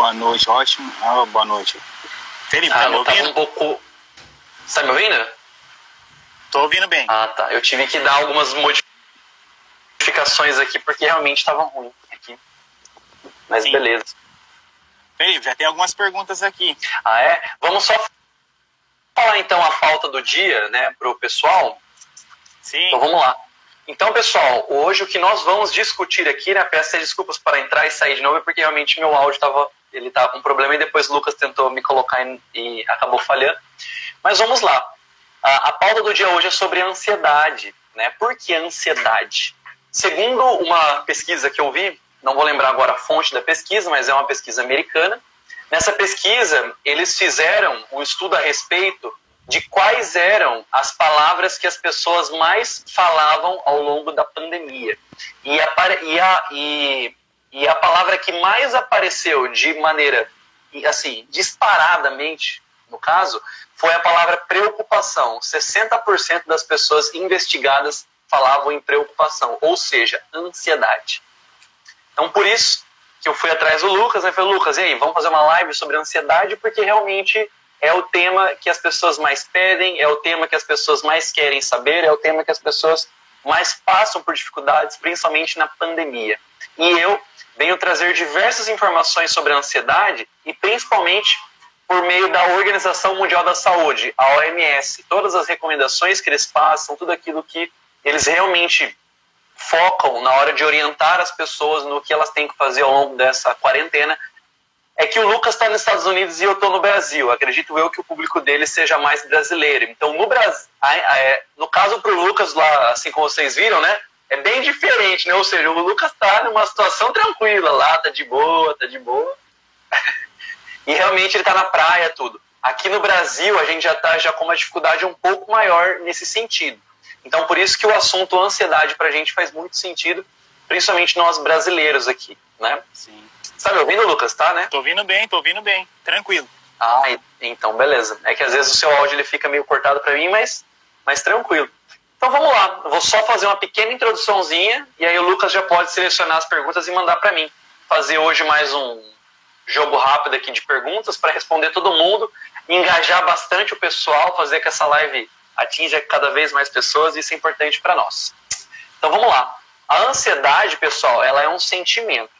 Boa noite, ótimo. Ah, boa noite. Felipe, tá ah, me ouvindo? um pouco... Você tá me ouvindo? Tô ouvindo bem. Ah, tá. Eu tive que dar algumas modificações aqui porque realmente estava ruim aqui. Mas Sim. beleza. Felipe, já tem algumas perguntas aqui. Ah, é? Vamos só falar então a falta do dia, né, pro pessoal. Sim. Então vamos lá. Então, pessoal, hoje o que nós vamos discutir aqui, né, peço desculpas para entrar e sair de novo, porque realmente meu áudio estava ele tava com um problema e depois o Lucas tentou me colocar e acabou falhando. Mas vamos lá. A, a pauta do dia hoje é sobre ansiedade, né? Por que ansiedade? Segundo uma pesquisa que eu vi, não vou lembrar agora a fonte da pesquisa, mas é uma pesquisa americana. Nessa pesquisa, eles fizeram um estudo a respeito de quais eram as palavras que as pessoas mais falavam ao longo da pandemia. E a, e a, e, e a palavra que mais apareceu de maneira, assim, disparadamente, no caso, foi a palavra preocupação. 60% das pessoas investigadas falavam em preocupação, ou seja, ansiedade. Então, por isso que eu fui atrás do Lucas, né? Falei, Lucas, e aí, vamos fazer uma live sobre ansiedade, porque realmente é o tema que as pessoas mais pedem, é o tema que as pessoas mais querem saber, é o tema que as pessoas mais passam por dificuldades, principalmente na pandemia. E eu venho trazer diversas informações sobre a ansiedade e principalmente por meio da Organização Mundial da Saúde, a OMS. Todas as recomendações que eles passam, tudo aquilo que eles realmente focam na hora de orientar as pessoas no que elas têm que fazer ao longo dessa quarentena é que o Lucas está nos Estados Unidos e eu estou no Brasil. Acredito eu que o público dele seja mais brasileiro. Então, no Brasil, é, no caso para o Lucas lá, assim como vocês viram, né? É bem diferente, né? Ou seja, o Lucas está numa situação tranquila lá, tá de boa, tá de boa. e realmente ele está na praia, tudo. Aqui no Brasil, a gente já está já com uma dificuldade um pouco maior nesse sentido. Então, por isso que o assunto ansiedade para a gente faz muito sentido, principalmente nós brasileiros aqui, né? Sim. Tá me ouvindo, Lucas? Tá, né? Tô ouvindo bem, tô ouvindo bem. Tranquilo. Ah, então beleza. É que às vezes o seu áudio ele fica meio cortado para mim, mas, mas tranquilo. Então vamos lá. Vou só fazer uma pequena introduçãozinha e aí o Lucas já pode selecionar as perguntas e mandar para mim. Fazer hoje mais um jogo rápido aqui de perguntas para responder todo mundo, engajar bastante o pessoal, fazer que essa live atinja cada vez mais pessoas, isso é importante para nós. Então vamos lá. A ansiedade, pessoal, ela é um sentimento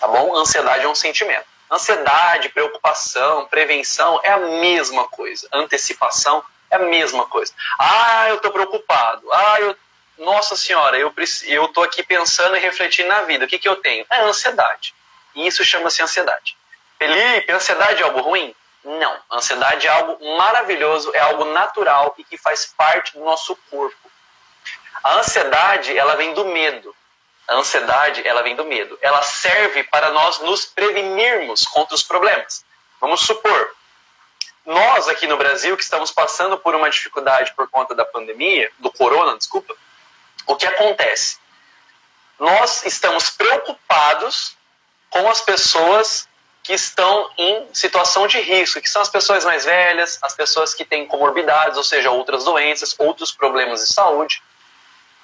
tá bom? Ansiedade é um sentimento. Ansiedade, preocupação, prevenção é a mesma coisa. Antecipação é a mesma coisa. Ah, eu estou preocupado. Ah, eu, nossa senhora, eu tô aqui pensando e refletindo na vida. O que que eu tenho? É ansiedade. E isso chama-se ansiedade. Felipe, ansiedade é algo ruim? Não. Ansiedade é algo maravilhoso, é algo natural e que faz parte do nosso corpo. A ansiedade, ela vem do medo. A ansiedade, ela vem do medo. Ela serve para nós nos prevenirmos contra os problemas. Vamos supor, nós aqui no Brasil que estamos passando por uma dificuldade por conta da pandemia, do corona, desculpa, o que acontece? Nós estamos preocupados com as pessoas que estão em situação de risco, que são as pessoas mais velhas, as pessoas que têm comorbidades, ou seja, outras doenças, outros problemas de saúde.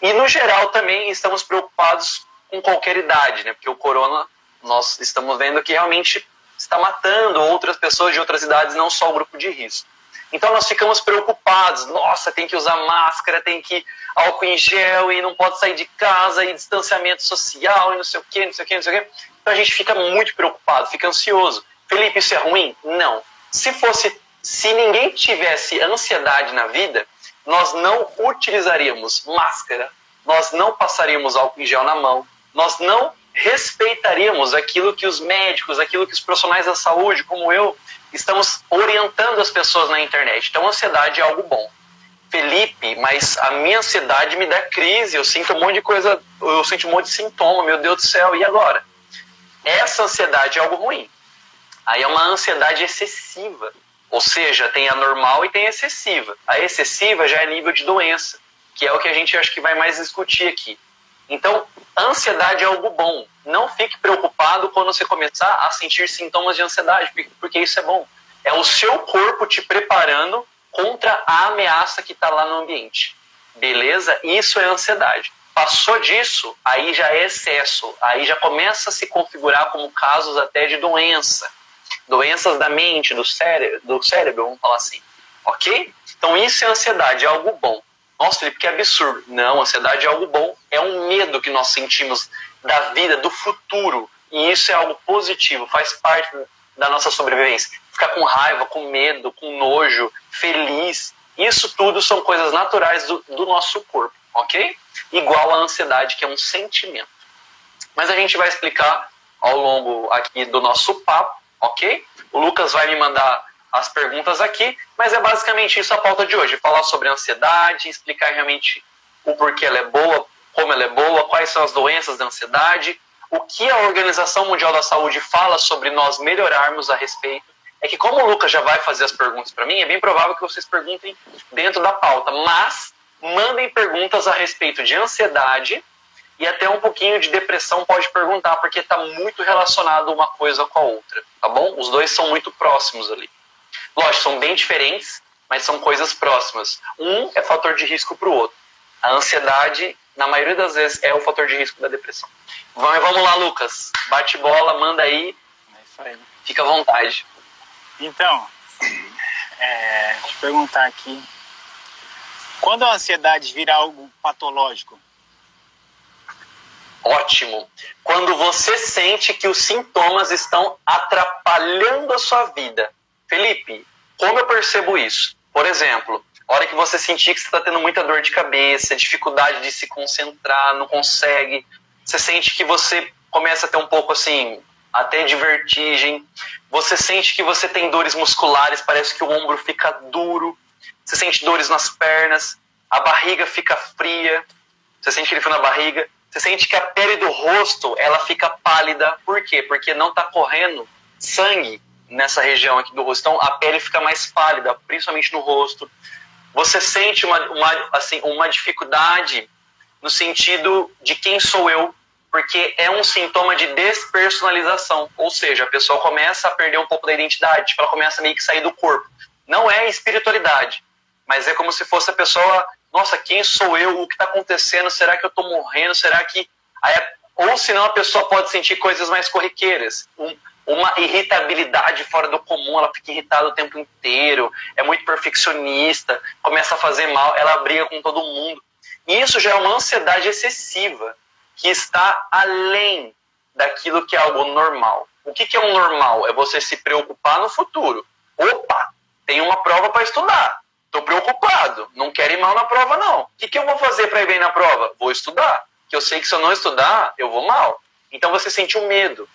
E, no geral, também estamos preocupados com qualquer idade, né? Porque o corona, nós estamos vendo que realmente está matando outras pessoas de outras idades, não só o grupo de risco. Então nós ficamos preocupados, nossa, tem que usar máscara, tem que álcool em gel e não pode sair de casa e distanciamento social e não sei o que, não sei o que, não sei o que. Então a gente fica muito preocupado, fica ansioso. Felipe, isso é ruim? Não. Se fosse, se ninguém tivesse ansiedade na vida, nós não utilizaríamos máscara, nós não passaríamos álcool em gel na mão, nós não respeitaríamos aquilo que os médicos, aquilo que os profissionais da saúde, como eu, estamos orientando as pessoas na internet. Então, ansiedade é algo bom. Felipe, mas a minha ansiedade me dá crise, eu sinto um monte de coisa, eu sinto um monte de sintoma, meu Deus do céu, e agora? Essa ansiedade é algo ruim. Aí é uma ansiedade excessiva. Ou seja, tem a normal e tem a excessiva. A excessiva já é nível de doença, que é o que a gente acho que vai mais discutir aqui. Então, ansiedade é algo bom. Não fique preocupado quando você começar a sentir sintomas de ansiedade, porque isso é bom. É o seu corpo te preparando contra a ameaça que está lá no ambiente. Beleza? Isso é ansiedade. Passou disso, aí já é excesso, aí já começa a se configurar como casos até de doença. Doenças da mente, do cérebro, do cérebro vamos falar assim. Ok? Então isso é ansiedade, é algo bom. Nossa, Felipe, que absurdo. Não, ansiedade é algo bom. É um medo que nós sentimos da vida, do futuro. E isso é algo positivo, faz parte da nossa sobrevivência. Ficar com raiva, com medo, com nojo, feliz. Isso tudo são coisas naturais do, do nosso corpo, ok? Igual a ansiedade, que é um sentimento. Mas a gente vai explicar ao longo aqui do nosso papo, ok? O Lucas vai me mandar as perguntas aqui, mas é basicamente isso a pauta de hoje: falar sobre ansiedade, explicar realmente o porquê ela é boa, como ela é boa, quais são as doenças da ansiedade, o que a Organização Mundial da Saúde fala sobre nós melhorarmos a respeito. É que, como o Lucas já vai fazer as perguntas para mim, é bem provável que vocês perguntem dentro da pauta, mas mandem perguntas a respeito de ansiedade e até um pouquinho de depressão pode perguntar, porque está muito relacionado uma coisa com a outra, tá bom? Os dois são muito próximos ali. Lógico, são bem diferentes, mas são coisas próximas. Um é fator de risco para o outro. A ansiedade, na maioria das vezes, é o fator de risco da depressão. Vamos, vamos lá, Lucas. Bate bola, manda aí. É isso aí. Fica à vontade. Então, é, deixa eu perguntar aqui. Quando a ansiedade vira algo patológico? Ótimo. Quando você sente que os sintomas estão atrapalhando a sua vida. Felipe, como eu percebo isso? Por exemplo, a hora que você sentir que você está tendo muita dor de cabeça, dificuldade de se concentrar, não consegue, você sente que você começa a ter um pouco assim, até de vertigem, você sente que você tem dores musculares, parece que o ombro fica duro, você sente dores nas pernas, a barriga fica fria, você sente aquele frio na barriga, você sente que a pele do rosto ela fica pálida, por quê? Porque não está correndo sangue nessa região aqui do rosto. Então a pele fica mais pálida, principalmente no rosto. Você sente uma, uma, assim, uma dificuldade no sentido de quem sou eu, porque é um sintoma de despersonalização, ou seja, a pessoa começa a perder um pouco da identidade, tipo, ela começa a meio que sair do corpo. Não é espiritualidade, mas é como se fosse a pessoa, nossa, quem sou eu? O que está acontecendo? Será que eu estou morrendo? Será que. Aí, ou senão a pessoa pode sentir coisas mais corriqueiras. Um, uma irritabilidade fora do comum, ela fica irritada o tempo inteiro, é muito perfeccionista, começa a fazer mal, ela briga com todo mundo. E isso já é uma ansiedade excessiva, que está além daquilo que é algo normal. O que, que é um normal? É você se preocupar no futuro. Opa, tem uma prova para estudar. Estou preocupado, não quero ir mal na prova, não. O que, que eu vou fazer para ir bem na prova? Vou estudar. Que eu sei que se eu não estudar, eu vou mal. Então você sentiu medo.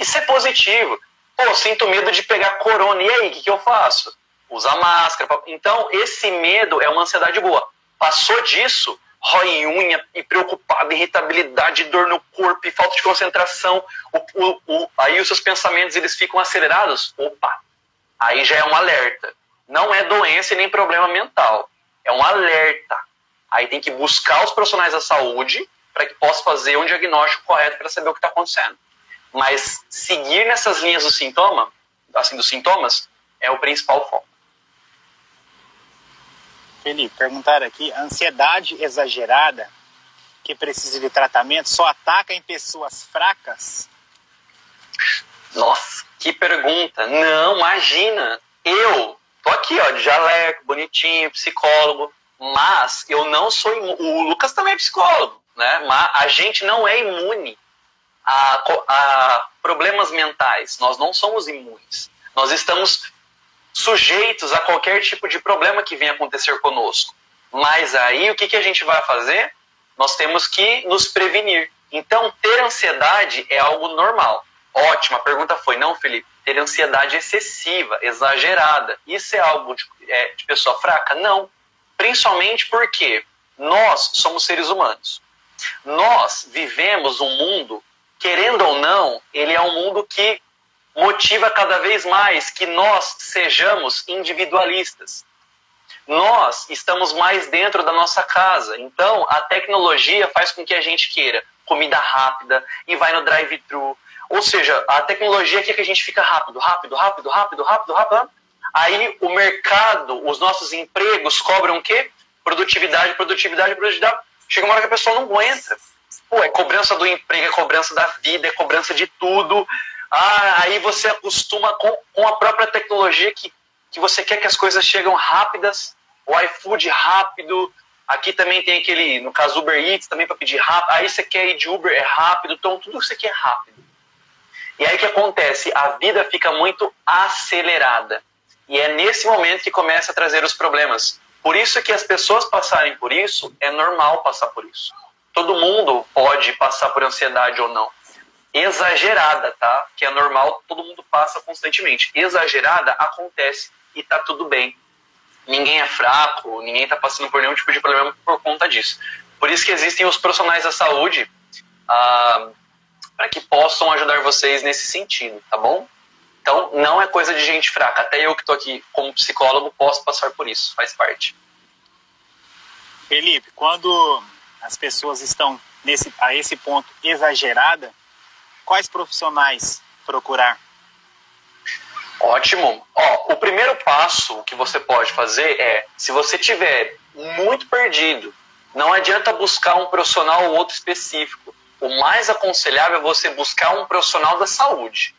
Isso é positivo. Pô, sinto medo de pegar corona. E aí, o que, que eu faço? Usar máscara. Então, esse medo é uma ansiedade boa. Passou disso, rói unha e preocupado, irritabilidade, dor no corpo e falta de concentração. O, o, o, aí os seus pensamentos eles ficam acelerados. Opa, aí já é um alerta. Não é doença e nem problema mental. É um alerta. Aí tem que buscar os profissionais da saúde para que possa fazer um diagnóstico correto para saber o que está acontecendo. Mas seguir nessas linhas do sintoma, assim, dos sintomas, é o principal foco. Felipe, perguntaram aqui, a ansiedade exagerada que precisa de tratamento só ataca em pessoas fracas? Nossa, que pergunta. Não, imagina. Eu tô aqui, ó, de jaleco, bonitinho, psicólogo, mas eu não sou imune. O Lucas também é psicólogo, né? Mas a gente não é imune a, a problemas mentais. Nós não somos imunes. Nós estamos sujeitos a qualquer tipo de problema que venha acontecer conosco. Mas aí o que, que a gente vai fazer? Nós temos que nos prevenir. Então, ter ansiedade é algo normal. Ótima, a pergunta foi: não, Felipe, ter ansiedade excessiva, exagerada, isso é algo de, é, de pessoa fraca? Não. Principalmente porque nós somos seres humanos. Nós vivemos um mundo querendo ou não, ele é um mundo que motiva cada vez mais que nós sejamos individualistas. Nós estamos mais dentro da nossa casa, então a tecnologia faz com que a gente queira comida rápida e vai no drive-thru. Ou seja, a tecnologia quer que a gente fica rápido, rápido, rápido, rápido, rápido, rápido. Aí o mercado, os nossos empregos cobram o quê? Produtividade, produtividade, produtividade. chega uma hora que a pessoa não aguenta. Pô, é cobrança do emprego, é cobrança da vida, é cobrança de tudo. Ah, aí você acostuma com, com a própria tecnologia que, que você quer que as coisas chegam rápidas, o iFood rápido. Aqui também tem aquele, no caso Uber Eats, também para pedir rápido. Aí você quer ir de Uber, é rápido. Então tudo você quer é rápido. E aí o que acontece? A vida fica muito acelerada. E é nesse momento que começa a trazer os problemas. Por isso que as pessoas passarem por isso, é normal passar por isso. Todo mundo pode passar por ansiedade ou não. Exagerada, tá? Que é normal, todo mundo passa constantemente. Exagerada acontece e tá tudo bem. Ninguém é fraco, ninguém tá passando por nenhum tipo de problema por conta disso. Por isso que existem os profissionais da saúde ah, para que possam ajudar vocês nesse sentido, tá bom? Então, não é coisa de gente fraca. Até eu que estou aqui como psicólogo posso passar por isso, faz parte. Felipe, quando as pessoas estão nesse, a esse ponto exagerada, quais profissionais procurar? Ótimo. Ó, o primeiro passo que você pode fazer é, se você tiver muito perdido, não adianta buscar um profissional ou outro específico o mais aconselhável é você buscar um profissional da saúde,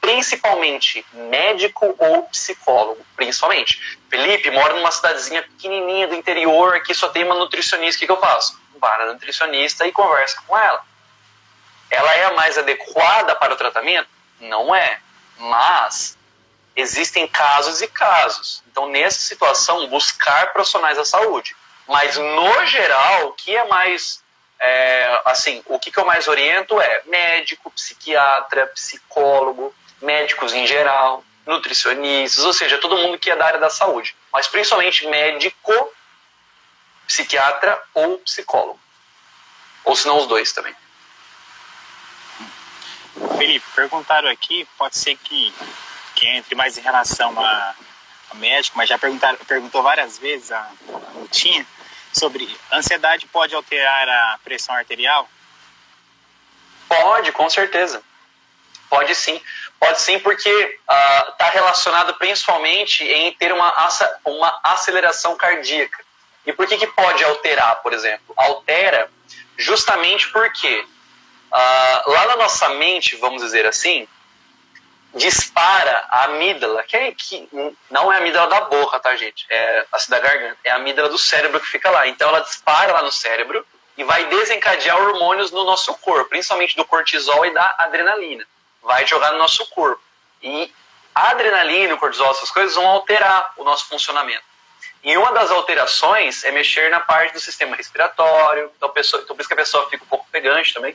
principalmente médico ou psicólogo, principalmente. Felipe, mora numa cidadezinha pequenininha do interior, que só tem uma nutricionista, o que, que eu faço? Vá na nutricionista e conversa com ela. Ela é a mais adequada para o tratamento? Não é, mas existem casos e casos. Então, nessa situação, buscar profissionais da saúde. Mas, no geral, o que é mais é, assim, o que, que eu mais oriento é médico, psiquiatra, psicólogo, médicos em geral, nutricionistas, ou seja, todo mundo que é da área da saúde, mas principalmente médico, psiquiatra ou psicólogo. Ou se não os dois também. Felipe, perguntaram aqui, pode ser que, que entre mais em relação a, a médico, mas já perguntaram, perguntou várias vezes a, a Lutinha sobre ansiedade pode alterar a pressão arterial? Pode, com certeza. Pode sim. Pode sim, porque está uh, relacionado principalmente em ter uma, uma aceleração cardíaca. E por que, que pode alterar, por exemplo? Altera justamente porque uh, lá na nossa mente, vamos dizer assim, dispara a amígdala, que, é, que não é a amígdala da boca, tá, gente? É assim da garganta. É a amígdala do cérebro que fica lá. Então ela dispara lá no cérebro e vai desencadear hormônios no nosso corpo, principalmente do cortisol e da adrenalina. Vai jogar no nosso corpo. E a adrenalina, o cortisol, essas coisas vão alterar o nosso funcionamento. E uma das alterações é mexer na parte do sistema respiratório, então, pessoa, então por isso que a pessoa fica um pouco pegante também,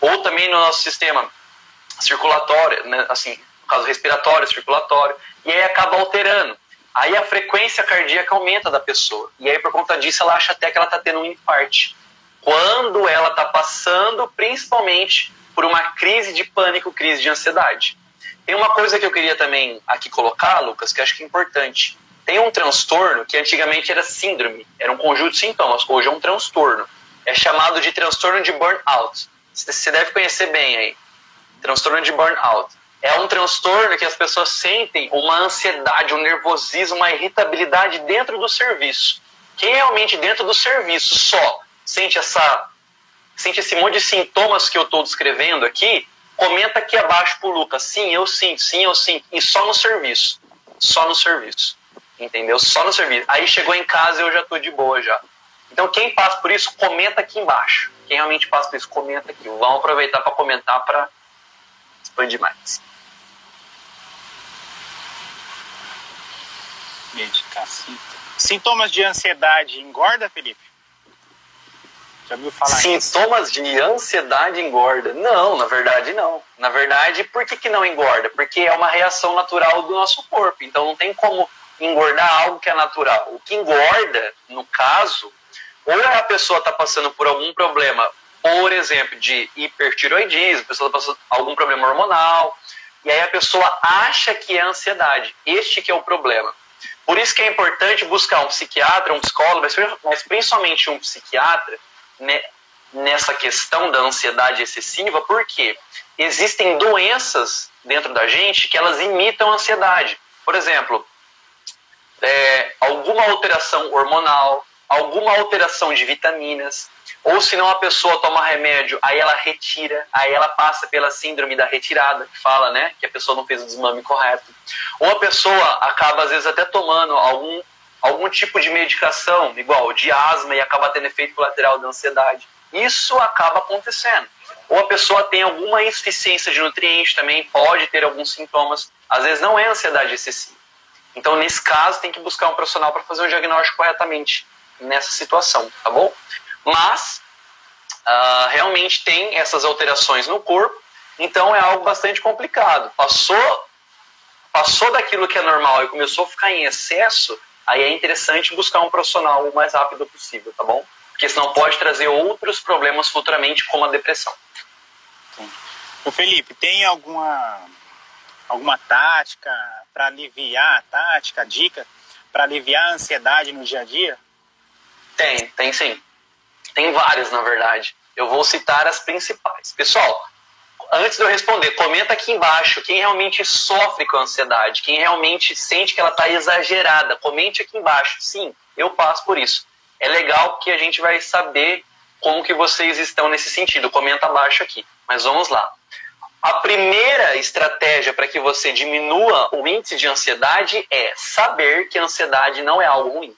ou também no nosso sistema circulatória, né, assim, no caso respiratório, circulatório, e aí acaba alterando. Aí a frequência cardíaca aumenta da pessoa. E aí, por conta disso, ela acha até que ela está tendo um infarte. Quando ela está passando, principalmente, por uma crise de pânico, crise de ansiedade. Tem uma coisa que eu queria também aqui colocar, Lucas, que acho que é importante. Tem um transtorno que antigamente era síndrome, era um conjunto de sintomas, hoje é um transtorno. É chamado de transtorno de burnout. Você deve conhecer bem aí transtorno de burnout. É um transtorno que as pessoas sentem uma ansiedade, um nervosismo, uma irritabilidade dentro do serviço. Quem realmente dentro do serviço só sente essa sente esse monte de sintomas que eu estou descrevendo aqui, comenta aqui abaixo pro Lucas. Sim, eu sinto, sim, eu sinto. E só no serviço. Só no serviço. Entendeu? Só no serviço. Aí chegou em casa eu já estou de boa já. Então quem passa por isso, comenta aqui embaixo. Quem realmente passa por isso, comenta aqui. Vamos aproveitar para comentar para expande mais. Medicação. Sintomas de ansiedade engorda, Felipe? Já viu falar Sintomas isso? de ansiedade engorda? Não, na verdade não. Na verdade, por que, que não engorda? Porque é uma reação natural do nosso corpo. Então não tem como engordar algo que é natural. O que engorda, no caso, ou a pessoa está passando por algum problema por exemplo, de hipertiroidismo, a pessoa está passando algum problema hormonal, e aí a pessoa acha que é ansiedade. Este que é o problema. Por isso que é importante buscar um psiquiatra, um psicólogo, mas principalmente um psiquiatra né, nessa questão da ansiedade excessiva, porque existem doenças dentro da gente que elas imitam a ansiedade. Por exemplo, é, alguma alteração hormonal, alguma alteração de vitaminas, ou se não a pessoa toma remédio, aí ela retira, aí ela passa pela síndrome da retirada, que fala, né, que a pessoa não fez o desmame correto. Ou a pessoa acaba às vezes até tomando algum algum tipo de medicação, igual de asma e acaba tendo efeito colateral da ansiedade. Isso acaba acontecendo. Ou a pessoa tem alguma insuficiência de nutrientes também, pode ter alguns sintomas. Às vezes não é ansiedade excessiva. Então, nesse caso, tem que buscar um profissional para fazer o diagnóstico corretamente nessa situação, tá bom? Mas, uh, realmente tem essas alterações no corpo, então é algo bastante complicado. Passou, passou daquilo que é normal e começou a ficar em excesso, aí é interessante buscar um profissional o mais rápido possível, tá bom? Porque senão pode trazer outros problemas futuramente, como a depressão. O Felipe, tem alguma alguma tática para aliviar a tática, dica para aliviar a ansiedade no dia a dia? Tem, tem sim. Tem várias, na verdade. Eu vou citar as principais. Pessoal, antes de eu responder, comenta aqui embaixo quem realmente sofre com ansiedade, quem realmente sente que ela está exagerada. Comente aqui embaixo. Sim, eu passo por isso. É legal que a gente vai saber como que vocês estão nesse sentido. Comenta abaixo aqui. Mas vamos lá. A primeira estratégia para que você diminua o índice de ansiedade é saber que a ansiedade não é algo ruim.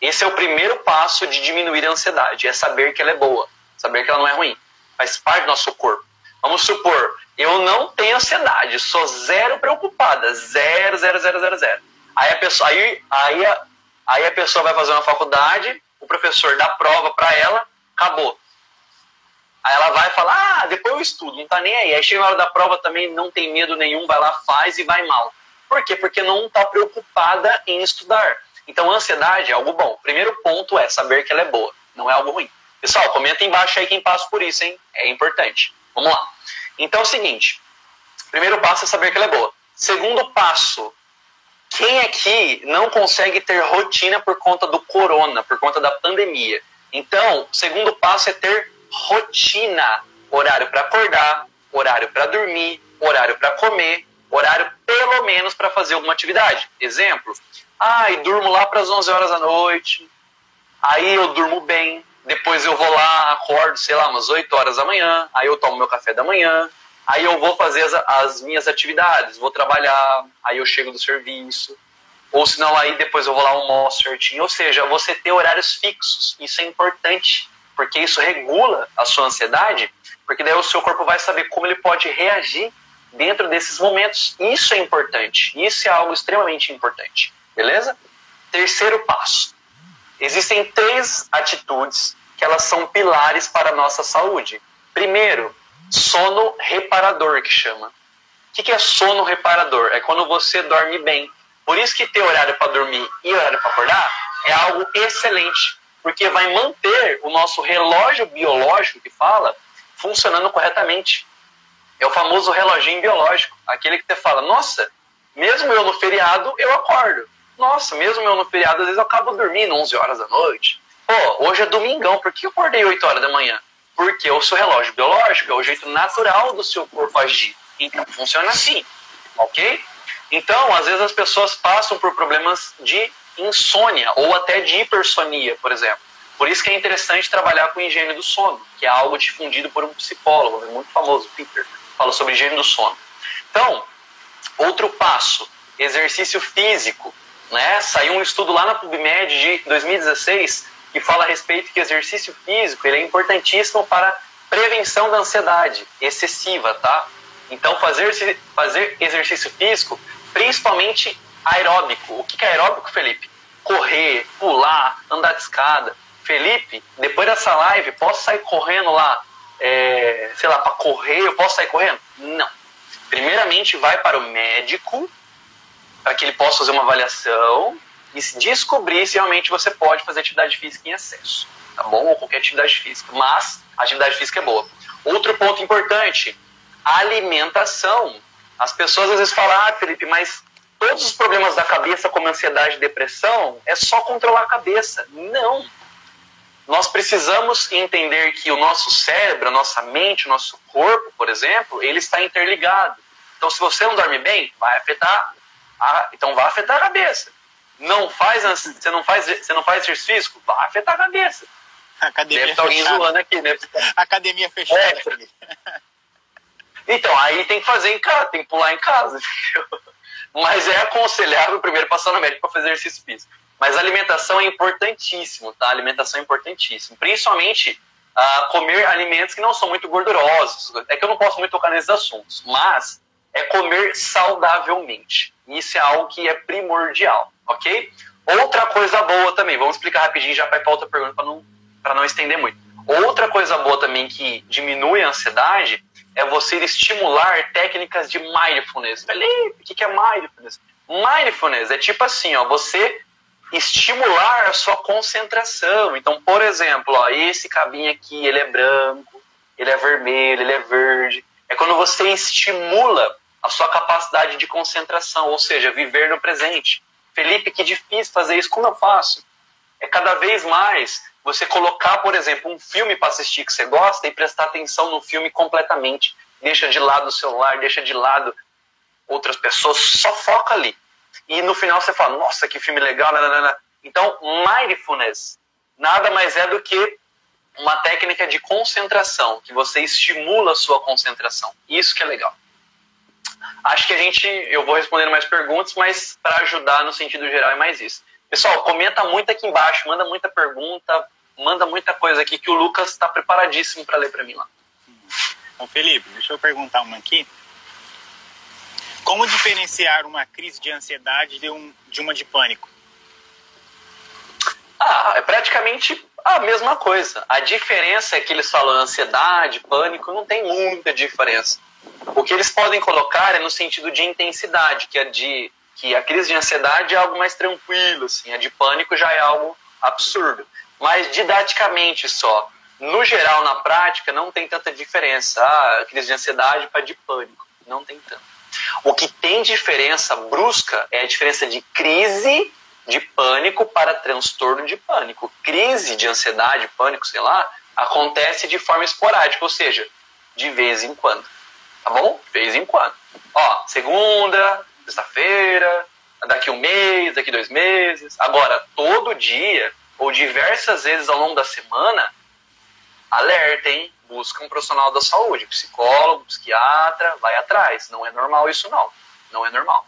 Esse é o primeiro passo de diminuir a ansiedade, é saber que ela é boa, saber que ela não é ruim. Faz parte do nosso corpo. Vamos supor, eu não tenho ansiedade, sou zero preocupada, zero, zero, zero, zero, zero. Aí a pessoa, aí, aí, a, aí a pessoa vai fazer uma faculdade, o professor dá prova para ela, acabou. Aí ela vai falar, ah, depois eu estudo, não tá nem aí. Aí chega na hora da prova também, não tem medo nenhum, vai lá, faz e vai mal. Por quê? Porque não está preocupada em estudar. Então, ansiedade é algo bom. Primeiro ponto é saber que ela é boa, não é algo ruim. Pessoal, comenta embaixo aí quem passa por isso, hein? É importante. Vamos lá. Então é o seguinte: primeiro passo é saber que ela é boa. Segundo passo, quem aqui não consegue ter rotina por conta do corona, por conta da pandemia? Então, segundo passo é ter rotina, horário para acordar, horário para dormir, horário para comer, horário pelo menos para fazer alguma atividade. Exemplo, ai, ah, durmo lá para as 11 horas da noite, aí eu durmo bem, depois eu vou lá, acordo, sei lá, umas 8 horas da manhã, aí eu tomo meu café da manhã, aí eu vou fazer as, as minhas atividades, vou trabalhar, aí eu chego do serviço, ou senão aí depois eu vou lá almoço certinho, ou seja, você ter horários fixos, isso é importante porque isso regula a sua ansiedade, porque daí o seu corpo vai saber como ele pode reagir dentro desses momentos. Isso é importante, isso é algo extremamente importante, beleza? Terceiro passo. Existem três atitudes que elas são pilares para a nossa saúde. Primeiro, sono reparador, que chama. O que é sono reparador? É quando você dorme bem. Por isso que ter horário para dormir e horário para acordar é algo excelente porque vai manter o nosso relógio biológico que fala funcionando corretamente. É o famoso reloginho biológico, aquele que você fala, nossa, mesmo eu no feriado, eu acordo. Nossa, mesmo eu no feriado, às vezes eu acabo dormindo 11 horas da noite. Pô, hoje é domingão, por que eu acordei 8 horas da manhã? Porque o seu relógio biológico é o jeito natural do seu corpo agir. Então funciona assim, ok? Então, às vezes as pessoas passam por problemas de insônia ou até de hipersonia, por exemplo. Por isso que é interessante trabalhar com higiene do sono, que é algo difundido por um psicólogo muito famoso, Peter, fala sobre higiene do sono. Então, outro passo, exercício físico. Né? Saiu um estudo lá na PubMed de 2016 que fala a respeito que exercício físico ele é importantíssimo para prevenção da ansiedade excessiva, tá? Então, fazer, fazer exercício físico, principalmente aeróbico. O que é aeróbico, Felipe? Correr, pular, andar de escada. Felipe, depois dessa live, posso sair correndo lá, é, sei lá, para correr? Eu posso sair correndo? Não. Primeiramente, vai para o médico, para que ele possa fazer uma avaliação e descobrir se realmente você pode fazer atividade física em excesso, tá bom? Ou qualquer atividade física, mas atividade física é boa. Outro ponto importante, alimentação. As pessoas às vezes falam, ah, Felipe, mas todos os problemas da cabeça, como ansiedade e depressão, é só controlar a cabeça. Não. Nós precisamos entender que o nosso cérebro, a nossa mente, o nosso corpo, por exemplo, ele está interligado. Então, se você não dorme bem, vai afetar a, então vai afetar a cabeça. não faz, você não faz, você não faz exercício físico, vai afetar a cabeça. Academia Deve estar alguém zoando aqui, né? Academia fechada, É. Então, aí tem que fazer em casa, tem que pular em casa. entendeu? Mas é aconselhável primeiro passar no médico para fazer exercício físico. Mas alimentação é importantíssimo, tá? Alimentação é importantíssimo. Principalmente ah, comer alimentos que não são muito gordurosos. É que eu não posso muito tocar nesses assuntos, mas é comer saudavelmente. Isso é algo que é primordial, ok? Outra coisa boa também, vamos explicar rapidinho já ir para outra pergunta para não, não estender muito. Outra coisa boa também que diminui a ansiedade é você estimular técnicas de mindfulness. Felipe, o que é mindfulness? Mindfulness é tipo assim, ó, você estimular a sua concentração. Então, por exemplo, ó, esse cabinho aqui, ele é branco, ele é vermelho, ele é verde. É quando você estimula a sua capacidade de concentração, ou seja, viver no presente. Felipe, que difícil fazer isso, como eu faço? É cada vez mais você colocar, por exemplo, um filme para assistir que você gosta e prestar atenção no filme completamente. Deixa de lado o celular, deixa de lado outras pessoas, só foca ali. E no final você fala, nossa, que filme legal. nananana. Então, mindfulness nada mais é do que uma técnica de concentração, que você estimula a sua concentração. Isso que é legal. Acho que a gente, eu vou respondendo mais perguntas, mas para ajudar no sentido geral é mais isso. Pessoal, comenta muito aqui embaixo, manda muita pergunta, manda muita coisa aqui que o Lucas está preparadíssimo para ler para mim lá. Então, Felipe, deixa eu perguntar uma aqui. Como diferenciar uma crise de ansiedade de, um, de uma de pânico? Ah, é praticamente a mesma coisa. A diferença é que eles falam ansiedade, pânico, não tem muita diferença. O que eles podem colocar é no sentido de intensidade, que a de que a crise de ansiedade é algo mais tranquilo, assim, a de pânico já é algo absurdo. Mas didaticamente só, no geral, na prática, não tem tanta diferença. Ah, a crise de ansiedade para de pânico, não tem tanto. O que tem diferença brusca é a diferença de crise de pânico para transtorno de pânico. Crise de ansiedade, pânico, sei lá, acontece de forma esporádica, ou seja, de vez em quando. Tá bom? De vez em quando. Ó, segunda, sexta-feira, daqui um mês, daqui dois meses. Agora, todo dia, ou diversas vezes ao longo da semana, alertem, busca um profissional da saúde, psicólogo, psiquiatra, vai atrás. Não é normal isso não. Não é normal.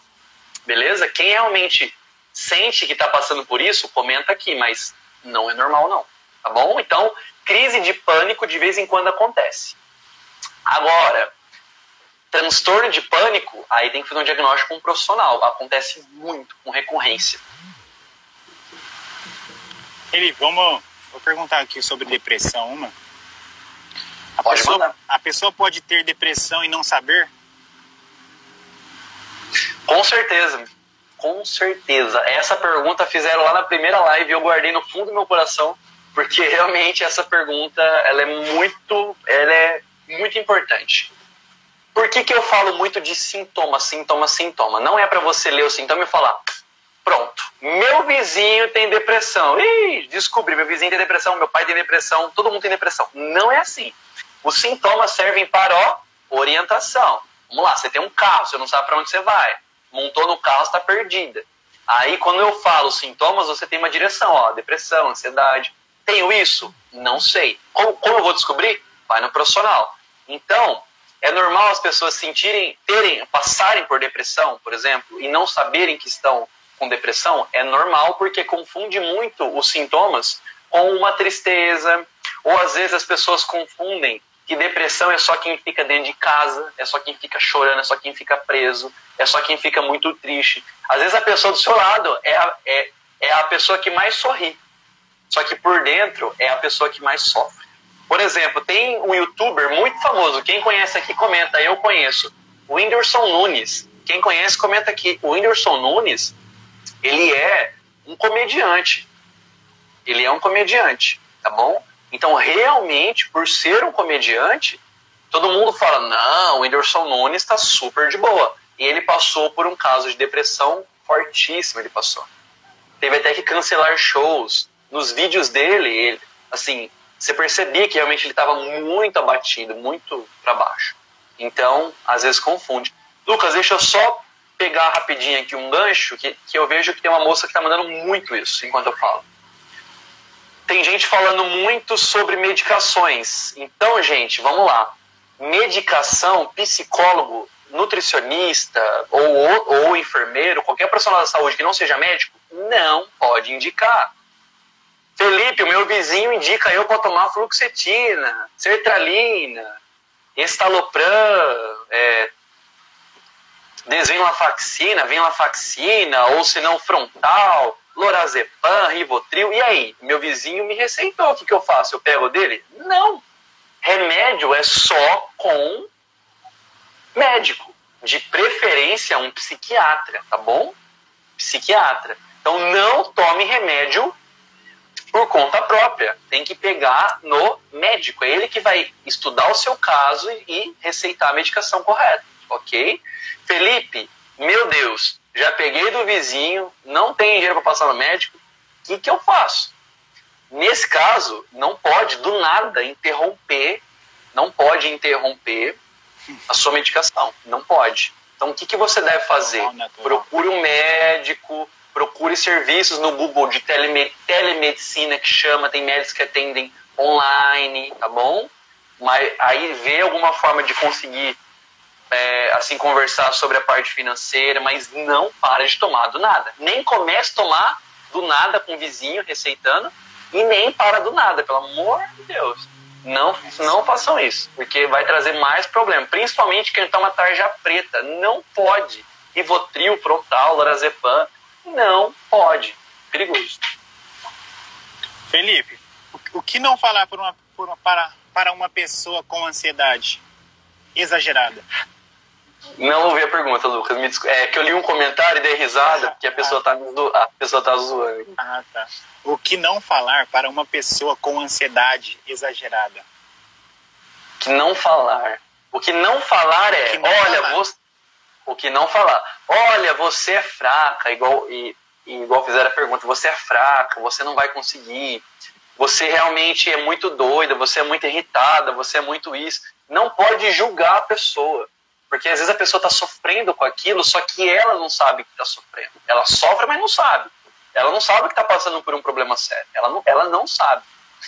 Beleza? Quem realmente sente que está passando por isso, comenta aqui, mas não é normal não. Tá bom? Então, crise de pânico de vez em quando acontece. Agora, transtorno de pânico, aí tem que fazer um diagnóstico com um profissional. Acontece muito, com recorrência. Felipe, vamos. Vou perguntar aqui sobre depressão uma. A Pode pessoa, mandar. a pessoa pode ter depressão e não saber? Com certeza. Com certeza. Essa pergunta fizeram lá na primeira live e eu guardei no fundo do meu coração, porque realmente essa pergunta ela é muito, ela é muito importante. Por que, que eu falo muito de sintoma, sintoma, sintoma? Não é para você ler o sintoma e falar, pronto, meu vizinho tem depressão. Ih, descobri, meu vizinho tem depressão, meu pai tem depressão, todo mundo tem depressão. Não é assim. Os sintomas servem para ó, orientação. Vamos lá, você tem um carro, você não sabe para onde você vai. Montou no carro, está perdida. Aí, quando eu falo sintomas, você tem uma direção, ó, depressão, ansiedade. Tenho isso? Não sei. Como, como eu vou descobrir? Vai no profissional. Então, é normal as pessoas sentirem, terem, passarem por depressão, por exemplo, e não saberem que estão com depressão. É normal porque confunde muito os sintomas com uma tristeza, ou às vezes as pessoas confundem que depressão é só quem fica dentro de casa, é só quem fica chorando, é só quem fica preso, é só quem fica muito triste. Às vezes a pessoa do seu lado é a, é, é a pessoa que mais sorri, só que por dentro é a pessoa que mais sofre. Por exemplo, tem um youtuber muito famoso, quem conhece aqui comenta, eu conheço, o Whindersson Nunes. Quem conhece comenta aqui. O Whindersson Nunes, ele é um comediante. Ele é um comediante, tá bom? Então, realmente, por ser um comediante, todo mundo fala: não, o Whindersson Nunes está super de boa. E ele passou por um caso de depressão fortíssimo. Ele passou. Teve até que cancelar shows. Nos vídeos dele, ele, assim, você percebia que realmente ele estava muito abatido, muito para baixo. Então, às vezes confunde. Lucas, deixa eu só pegar rapidinho aqui um gancho que, que eu vejo que tem uma moça que está mandando muito isso enquanto eu falo. Tem gente falando muito sobre medicações. Então, gente, vamos lá. Medicação, psicólogo, nutricionista ou, ou enfermeiro, qualquer profissional da saúde que não seja médico, não pode indicar. Felipe, o meu vizinho indica eu para tomar fluoxetina, sertralina, estalopram, é, desvenlafaxina, venlafaxina, ou se não frontal, lorazepam, rivotril. E aí, meu vizinho me receitou, o que, que eu faço? Eu pego dele? Não. Remédio é só com médico, de preferência um psiquiatra, tá bom? Psiquiatra. Então não tome remédio por conta própria. Tem que pegar no médico. É ele que vai estudar o seu caso e receitar a medicação correta, ok? Felipe, meu Deus, já peguei do vizinho, não tem dinheiro para passar no médico, o que, que eu faço? Nesse caso, não pode do nada interromper, não pode interromper a sua medicação, não pode. Então, o que, que você deve fazer? Procure um médico, procure serviços no Google de telemedicina que chama, tem médicos que atendem online, tá bom? Mas aí vê alguma forma de conseguir é, assim conversar sobre a parte financeira, mas não para de tomar do nada. Nem comece a tomar do nada com o vizinho receitando e nem para do nada, pelo amor de Deus. Não, não façam isso, porque vai trazer mais problema. Principalmente quem toma tarja preta. Não pode. Rivotril, Frontal, Lorazepam. Não pode. Perigoso. Felipe, o que não falar por uma, por uma, para, para uma pessoa com ansiedade exagerada? Não ouvi a pergunta, Lucas. Me desculpa. É que eu li um comentário e dei risada porque a pessoa tá, a pessoa tá zoando. Ah, tá. O que não falar para uma pessoa com ansiedade exagerada? O que não falar. O que não falar é, não olha, falar. Você... o que não falar. Olha, você é fraca, igual e, igual fizeram a pergunta, você é fraca, você não vai conseguir. Você realmente é muito doida, você é muito irritada, você é muito isso. Não pode julgar a pessoa porque às vezes a pessoa está sofrendo com aquilo, só que ela não sabe que está sofrendo. Ela sofre, mas não sabe. Ela não sabe que está passando por um problema sério. Ela não, ela não sabe.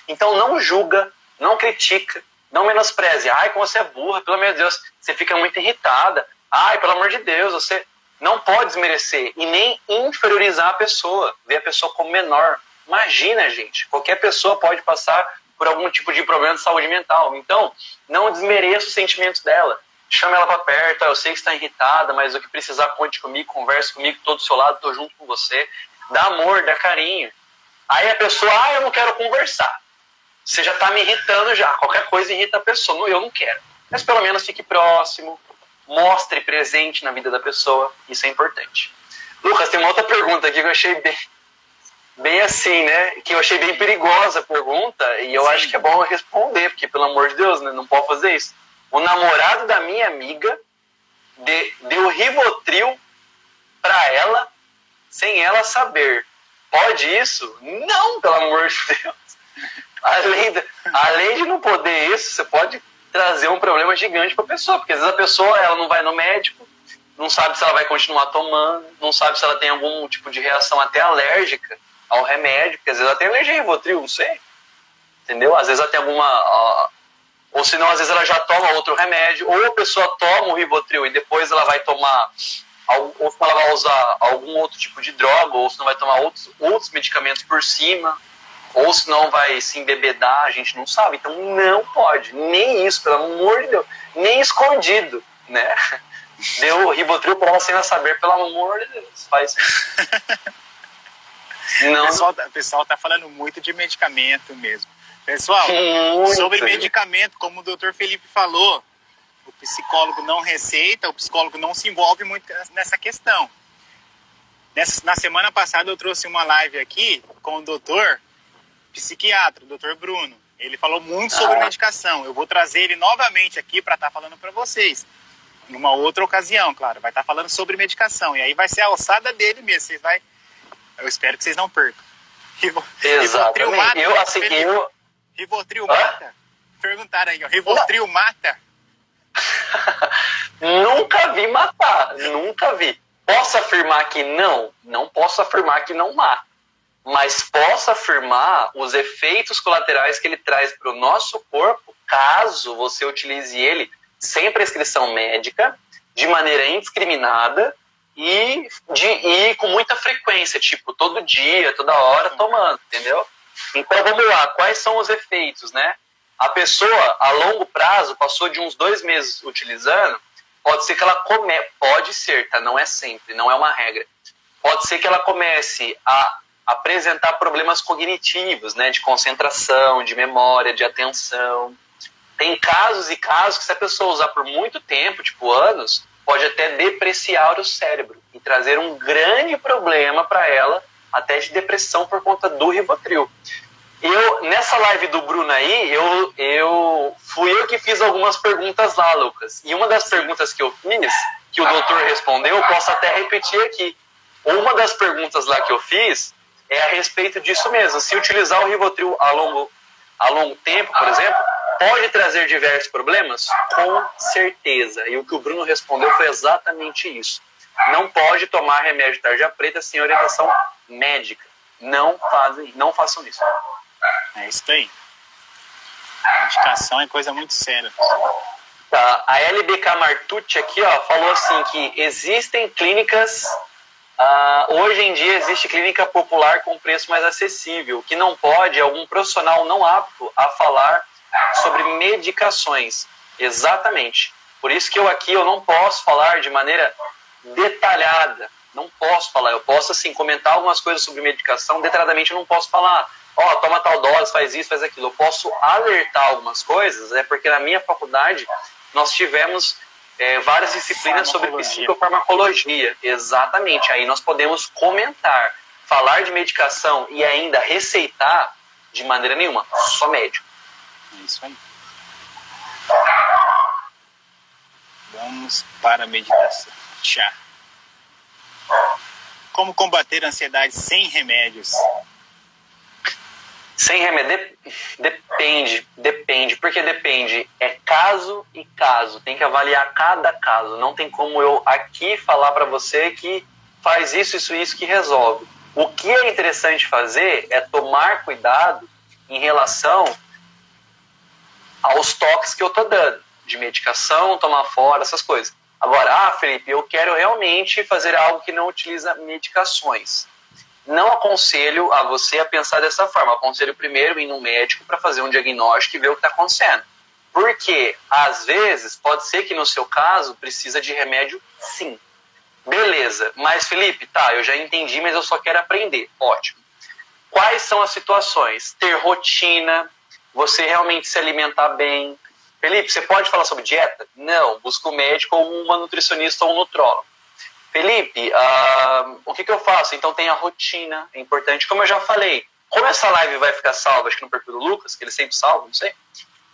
Então não julga, não critica, não menospreze. Ai, como você é burra, pelo amor de Deus. Você fica muito irritada. Ai, pelo amor de Deus, você não pode desmerecer e nem inferiorizar a pessoa, ver a pessoa como menor. Imagina, gente, qualquer pessoa pode passar por algum tipo de problema de saúde mental. Então, não desmereça os sentimentos dela chama ela para perto, eu sei que está irritada, mas o que precisar, conte comigo, converse comigo, estou do seu lado, estou junto com você. Dá amor, dá carinho. Aí a pessoa, ah, eu não quero conversar. Você já está me irritando já. Qualquer coisa irrita a pessoa. Eu não quero. Mas pelo menos fique próximo, mostre presente na vida da pessoa. Isso é importante. Lucas, tem uma outra pergunta aqui que eu achei bem, bem assim, né? Que eu achei bem perigosa a pergunta e eu Sim. acho que é bom responder, porque pelo amor de Deus, né? não pode fazer isso o namorado da minha amiga de, deu Rivotril para ela sem ela saber. Pode isso? Não, pelo amor de Deus. Além de, além de não poder isso, você pode trazer um problema gigante para a pessoa, porque às vezes a pessoa ela não vai no médico, não sabe se ela vai continuar tomando, não sabe se ela tem algum tipo de reação até alérgica ao remédio, porque às vezes ela tem alergia a Rivotril, não sei. Entendeu? Às vezes ela tem alguma ou senão, às vezes, ela já toma outro remédio, ou a pessoa toma o Rivotril e depois ela vai tomar, ou ela vai usar algum outro tipo de droga, ou se não vai tomar outros, outros medicamentos por cima, ou se não vai se embebedar, a gente não sabe. Então, não pode, nem isso, pelo amor de Deus, nem escondido, né? Deu Rivotril para ela sem ela saber, pelo amor de Deus, faz Não. O pessoal, o pessoal tá falando muito de medicamento mesmo. Pessoal, Muito. sobre medicamento, como o doutor Felipe falou, o psicólogo não receita, o psicólogo não se envolve muito nessa questão. Nessa, na semana passada eu trouxe uma live aqui com o doutor psiquiatra, o doutor Bruno. Ele falou muito sobre ah. medicação. Eu vou trazer ele novamente aqui para estar tá falando para vocês. Numa outra ocasião, claro. Vai estar tá falando sobre medicação. E aí vai ser a alçada dele mesmo. Vocês vai... Eu espero que vocês não percam. Exato. Eu, assim, eu, Rivotril mata? Perguntaram aí, ó. Rivotril mata? nunca vi matar, nunca vi. Posso afirmar que não? Não posso afirmar que não há. Mas posso afirmar os efeitos colaterais que ele traz para o nosso corpo caso você utilize ele sem prescrição médica, de maneira indiscriminada e, de, e com muita frequência, tipo todo dia, toda hora tomando, entendeu? Então vamos lá, quais são os efeitos, né? A pessoa a longo prazo passou de uns dois meses utilizando, pode ser que ela come, pode ser, tá? Não é sempre, não é uma regra. Pode ser que ela comece a apresentar problemas cognitivos, né? De concentração, de memória, de atenção. Tem casos e casos que se a pessoa usar por muito tempo, tipo anos, pode até depreciar o cérebro e trazer um grande problema para ela, até de depressão por conta do Rivotril. Eu, nessa live do Bruno aí, eu, eu fui eu que fiz algumas perguntas lá, Lucas. E uma das perguntas que eu fiz, que o doutor respondeu, eu posso até repetir aqui. Uma das perguntas lá que eu fiz é a respeito disso mesmo. Se utilizar o Rivotril a longo, a longo tempo, por exemplo, pode trazer diversos problemas? Com certeza. E o que o Bruno respondeu foi exatamente isso. Não pode tomar remédio tarja preta sem orientação médica. Não fazem, não façam isso. É isso aí. Medicação é coisa muito séria. Tá. A LBK Martucci aqui ó, falou assim que existem clínicas. Uh, hoje em dia existe clínica popular com preço mais acessível. Que não pode é algum profissional não apto a falar sobre medicações. Exatamente. Por isso que eu aqui eu não posso falar de maneira detalhada. Não posso falar. Eu posso assim comentar algumas coisas sobre medicação, detalhadamente eu não posso falar. Ó, oh, toma tal dose, faz isso, faz aquilo. Eu posso alertar algumas coisas, é né, porque na minha faculdade nós tivemos é, várias disciplinas sobre psicofarmacologia. Exatamente. Aí nós podemos comentar, falar de medicação e ainda receitar de maneira nenhuma, só médico. É isso aí. Vamos para a meditação. Tchau. Como combater a ansiedade sem remédios? Sem remédio? Depende, depende. Porque depende. É caso e caso. Tem que avaliar cada caso. Não tem como eu aqui falar para você que faz isso, isso, isso que resolve. O que é interessante fazer é tomar cuidado em relação aos toques que eu tô dando, de medicação, tomar fora, essas coisas. Agora, ah, Felipe, eu quero realmente fazer algo que não utiliza medicações. Não aconselho a você a pensar dessa forma. Aconselho primeiro ir no médico para fazer um diagnóstico e ver o que está acontecendo. Porque, às vezes, pode ser que no seu caso precisa de remédio sim. Beleza, mas Felipe, tá, eu já entendi, mas eu só quero aprender. Ótimo. Quais são as situações? Ter rotina, você realmente se alimentar bem. Felipe, você pode falar sobre dieta? Não, busca um médico ou uma nutricionista ou um nutrólogo. Felipe, uh, o que, que eu faço? Então tem a rotina, é importante. Como eu já falei, como essa live vai ficar salva, acho que no perfil do Lucas, que ele sempre salva, não sei.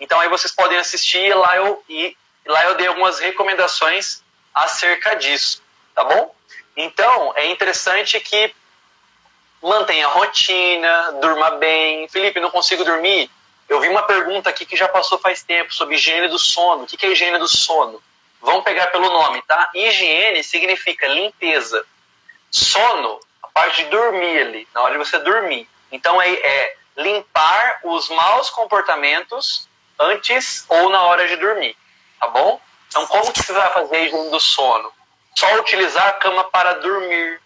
Então aí vocês podem assistir lá eu, e lá eu dei algumas recomendações acerca disso, tá bom? Então é interessante que mantenha a rotina, durma bem. Felipe, não consigo dormir? Eu vi uma pergunta aqui que já passou faz tempo sobre higiene do sono. O que é higiene do sono? Vamos pegar pelo nome, tá? Higiene significa limpeza. Sono, a parte de dormir ali, na hora de você dormir. Então é, é limpar os maus comportamentos antes ou na hora de dormir, tá bom? Então como que você vai fazer a higiene do sono? Só utilizar a cama para dormir.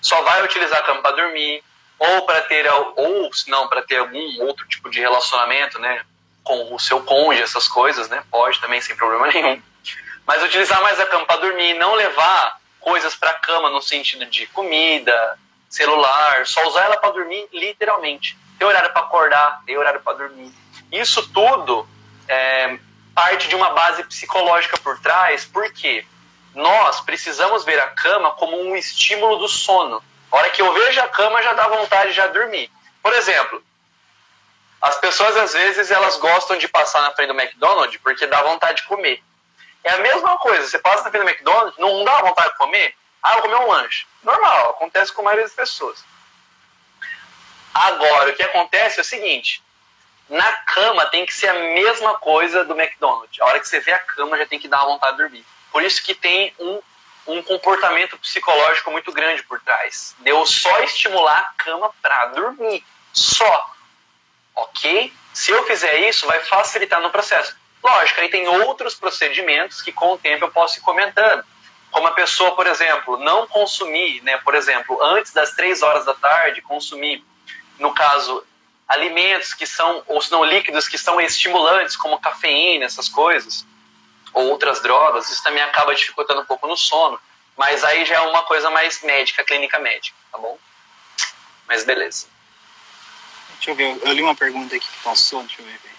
Só vai utilizar a cama para dormir ou para ter ou se não para ter algum outro tipo de relacionamento, né, com o seu cônjuge, essas coisas, né? Pode também sem problema nenhum. Mas utilizar mais a cama para dormir, não levar coisas para a cama no sentido de comida, celular, só usar ela para dormir literalmente. Ter horário para acordar, ter horário para dormir. Isso tudo é parte de uma base psicológica por trás, porque nós precisamos ver a cama como um estímulo do sono a hora que eu vejo a cama, já dá vontade de já dormir. Por exemplo, as pessoas às vezes elas gostam de passar na frente do McDonald's porque dá vontade de comer. É a mesma coisa, você passa na frente do McDonald's, não dá vontade de comer? Ah, vou comer um lanche. Normal, acontece com a maioria das pessoas. Agora, o que acontece é o seguinte: na cama tem que ser a mesma coisa do McDonald's. A hora que você vê a cama já tem que dar vontade de dormir. Por isso que tem um um comportamento psicológico muito grande por trás. De eu só estimular a cama para dormir. Só. Ok? Se eu fizer isso, vai facilitar no processo. Lógico, aí tem outros procedimentos que com o tempo eu posso ir comentando. Como a pessoa, por exemplo, não consumir, né, por exemplo, antes das três horas da tarde, consumir, no caso, alimentos que são, ou se não líquidos que são estimulantes, como cafeína, essas coisas, ou outras drogas, isso também acaba dificultando um pouco no sono. Mas aí já é uma coisa mais médica, clínica médica, tá bom? Mas beleza. Deixa eu ver, eu li uma pergunta aqui que passou, deixa eu ver.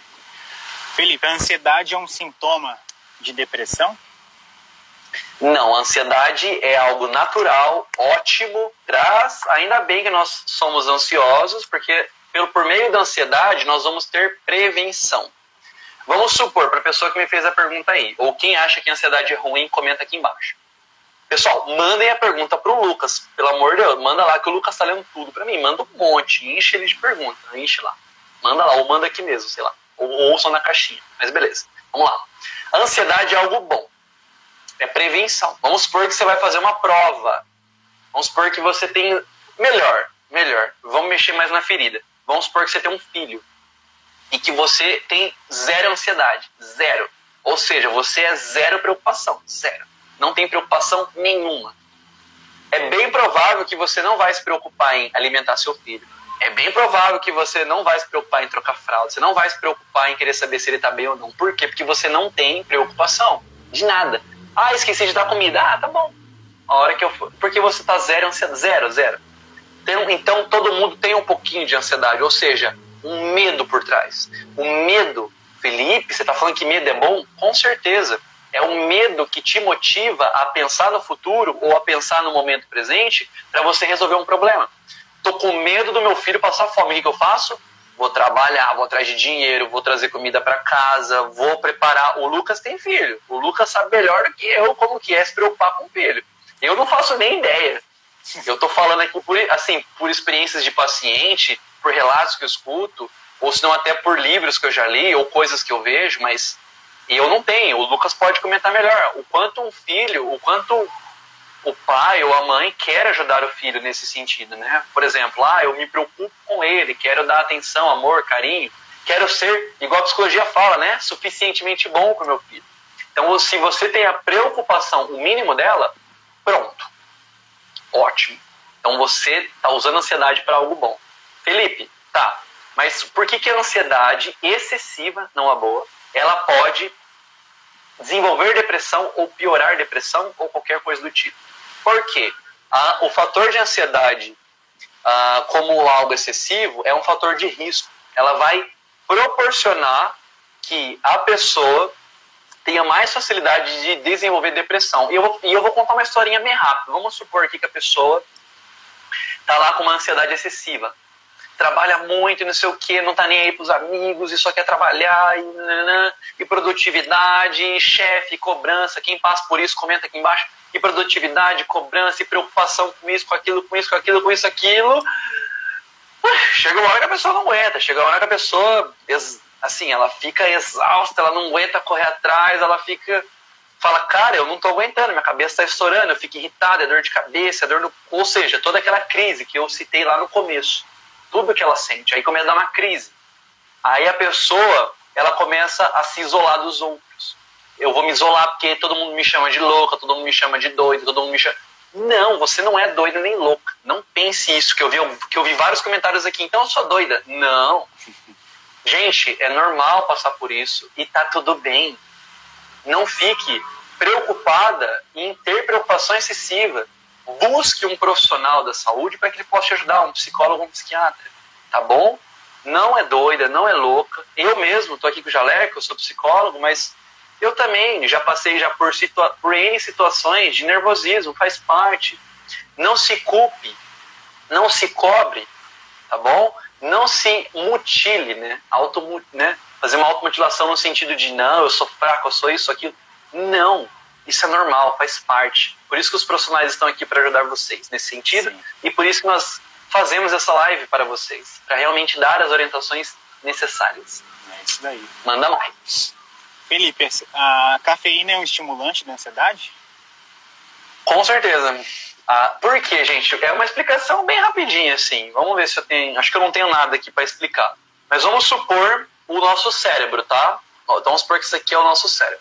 Felipe, a ansiedade é um sintoma de depressão? Não, a ansiedade é algo natural, ótimo, traz. Ainda bem que nós somos ansiosos, porque pelo, por meio da ansiedade nós vamos ter prevenção. Vamos supor, para a pessoa que me fez a pergunta aí, ou quem acha que a ansiedade é ruim, comenta aqui embaixo. Pessoal, mandem a pergunta pro Lucas, pelo amor de Deus, manda lá que o Lucas está lendo tudo para mim, manda um monte, enche ele de pergunta, enche lá. Manda lá, ou manda aqui mesmo, sei lá, ou ouçam na caixinha, mas beleza, vamos lá. A ansiedade é algo bom, é prevenção. Vamos supor que você vai fazer uma prova, vamos supor que você tem, melhor, melhor, vamos mexer mais na ferida. Vamos supor que você tem um filho e que você tem zero ansiedade, zero. Ou seja, você é zero preocupação, zero. Não tem preocupação nenhuma. É bem provável que você não vai se preocupar em alimentar seu filho. É bem provável que você não vai se preocupar em trocar fralda. Você não vai se preocupar em querer saber se ele está bem ou não. Por quê? Porque você não tem preocupação de nada. Ah, esqueci de dar comida. Ah, tá bom. A hora que eu for. Porque você está zero ansiedade. Zero, zero. Então, então todo mundo tem um pouquinho de ansiedade, ou seja, um medo por trás. O medo, Felipe, você está falando que medo é bom? Com certeza. É um medo que te motiva a pensar no futuro ou a pensar no momento presente para você resolver um problema. Tô com medo do meu filho passar fome. O que eu faço? Vou trabalhar, vou atrás de dinheiro, vou trazer comida para casa, vou preparar. O Lucas tem filho. O Lucas sabe melhor do que eu como que é se preocupar com o filho. Eu não faço nem ideia. Eu estou falando aqui por, assim, por experiências de paciente, por relatos que eu escuto, ou se não até por livros que eu já li, ou coisas que eu vejo, mas eu não tenho. O Lucas pode comentar melhor. O quanto um filho, o quanto o pai ou a mãe quer ajudar o filho nesse sentido, né? Por exemplo, ah, eu me preocupo com ele, quero dar atenção, amor, carinho, quero ser, igual a psicologia fala, né? Suficientemente bom para o meu filho. Então, se você tem a preocupação, o mínimo dela, pronto Ótimo. Então você está usando a ansiedade para algo bom. Felipe, tá. Mas por que, que a ansiedade excessiva, não a boa, ela pode desenvolver depressão ou piorar depressão ou qualquer coisa do tipo? Por quê? Ah, o fator de ansiedade ah, como algo excessivo é um fator de risco. Ela vai proporcionar que a pessoa tenha mais facilidade de desenvolver depressão. E eu vou, e eu vou contar uma historinha bem rápida. Vamos supor aqui que a pessoa está lá com uma ansiedade excessiva. Trabalha muito, não sei o que, não está nem aí para os amigos, e só quer trabalhar, e, nanana, e produtividade, e chefe, cobrança. Quem passa por isso, comenta aqui embaixo. E produtividade, cobrança, e preocupação com isso, com aquilo, com isso, com aquilo, com isso, aquilo. Chega uma hora que a pessoa não aguenta, chega uma hora que a pessoa assim, ela fica exausta, ela não aguenta correr atrás, ela fica. Fala, cara, eu não tô aguentando, minha cabeça tá estourando, eu fico irritada, é dor de cabeça, é dor no. Ou seja, toda aquela crise que eu citei lá no começo. Tudo que ela sente. Aí começa a dar uma crise. Aí a pessoa, ela começa a se isolar dos outros. Eu vou me isolar porque todo mundo me chama de louca, todo mundo me chama de doido, todo mundo me chama. Não, você não é doida nem louca. Não pense isso, que eu vi, que eu vi vários comentários aqui. Então eu sou doida. Não. Gente, é normal passar por isso e tá tudo bem. Não fique preocupada em ter preocupação excessiva. Busque um profissional da saúde para que ele possa te ajudar, um psicólogo, um psiquiatra, tá bom? Não é doida, não é louca. Eu mesmo estou aqui com o Jaleco, eu sou psicólogo, mas eu também já passei já por, situa por N situações de nervosismo, faz parte. Não se culpe, não se cobre, tá bom? não se mutile, né? Auto, né? Fazer uma automutilação no sentido de não, eu sou fraco, eu sou isso, aquilo. Não, isso é normal, faz parte. Por isso que os profissionais estão aqui para ajudar vocês nesse sentido Sim. e por isso que nós fazemos essa live para vocês, para realmente dar as orientações necessárias. É isso daí. Manda mais. Felipe, a cafeína é um estimulante da ansiedade? Com certeza. Ah, por quê, gente? É uma explicação bem rapidinha, assim. Vamos ver se eu tenho. Acho que eu não tenho nada aqui para explicar. Mas vamos supor o nosso cérebro, tá? Então vamos supor que isso aqui é o nosso cérebro.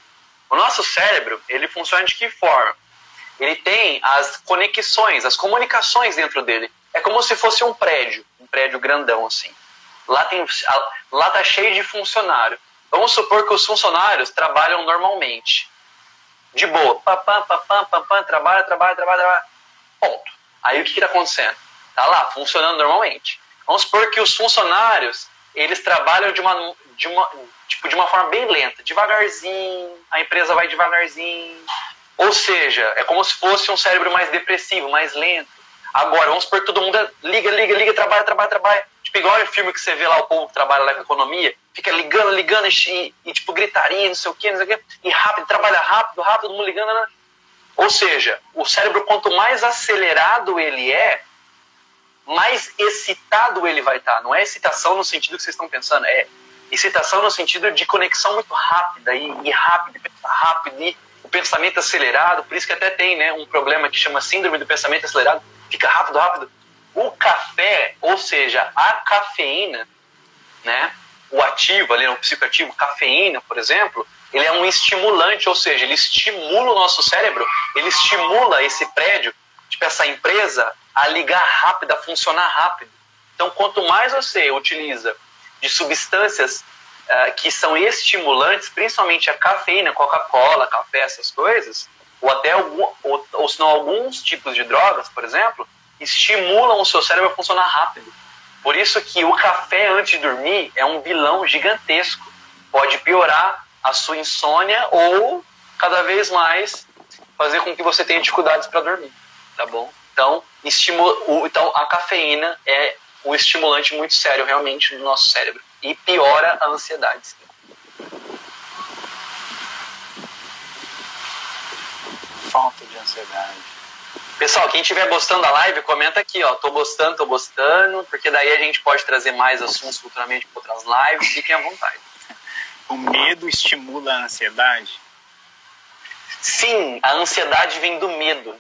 O nosso cérebro, ele funciona de que forma? Ele tem as conexões, as comunicações dentro dele. É como se fosse um prédio, um prédio grandão, assim. Lá, tem, lá tá cheio de funcionário. Vamos supor que os funcionários trabalham normalmente. De boa. Pá, pá, pá, pá, pá, pá, trabalha, trabalha, trabalha, trabalha. Ponto. Aí o que está acontecendo? Está lá, funcionando normalmente. Vamos supor que os funcionários, eles trabalham de uma, de uma, tipo, de uma forma bem lenta, devagarzinho, a empresa vai devagarzinho. Ou seja, é como se fosse um cérebro mais depressivo, mais lento. Agora, vamos supor que todo mundo liga, liga, liga, trabalha, trabalha, trabalha. Tipo, igual o filme que você vê lá, o povo que trabalha lá com economia, fica ligando, ligando e, e tipo, gritaria, não sei o quê, não sei o quê, e rápido, trabalha rápido, rápido, todo mundo ligando, né? Ou seja, o cérebro, quanto mais acelerado ele é, mais excitado ele vai estar. Não é excitação no sentido que vocês estão pensando, é excitação no sentido de conexão muito rápida e, e rápido, rápido, e o pensamento acelerado. Por isso que até tem né, um problema que chama síndrome do pensamento acelerado. Fica rápido, rápido. O café, ou seja, a cafeína, né, o ativo ali, o psicoativo, cafeína, por exemplo, ele é um estimulante, ou seja, ele estimula o nosso cérebro, ele estimula esse prédio, tipo essa empresa, a ligar rápido, a funcionar rápido. Então, quanto mais você utiliza de substâncias uh, que são estimulantes, principalmente a cafeína, Coca-Cola, café, essas coisas, ou até algum, ou, ou se não alguns tipos de drogas, por exemplo, estimulam o seu cérebro a funcionar rápido. Por isso que o café antes de dormir é um vilão gigantesco. Pode piorar a sua insônia ou cada vez mais fazer com que você tenha dificuldades para dormir, tá bom? Então, estimula, então a cafeína é um estimulante muito sério realmente no nosso cérebro e piora a ansiedade. Falta de ansiedade. Pessoal, quem estiver gostando da live, comenta aqui, ó. Tô gostando, tô gostando, porque daí a gente pode trazer mais assuntos futuramente para outras lives. Fiquem à vontade. O medo estimula a ansiedade? Sim, a ansiedade vem do medo.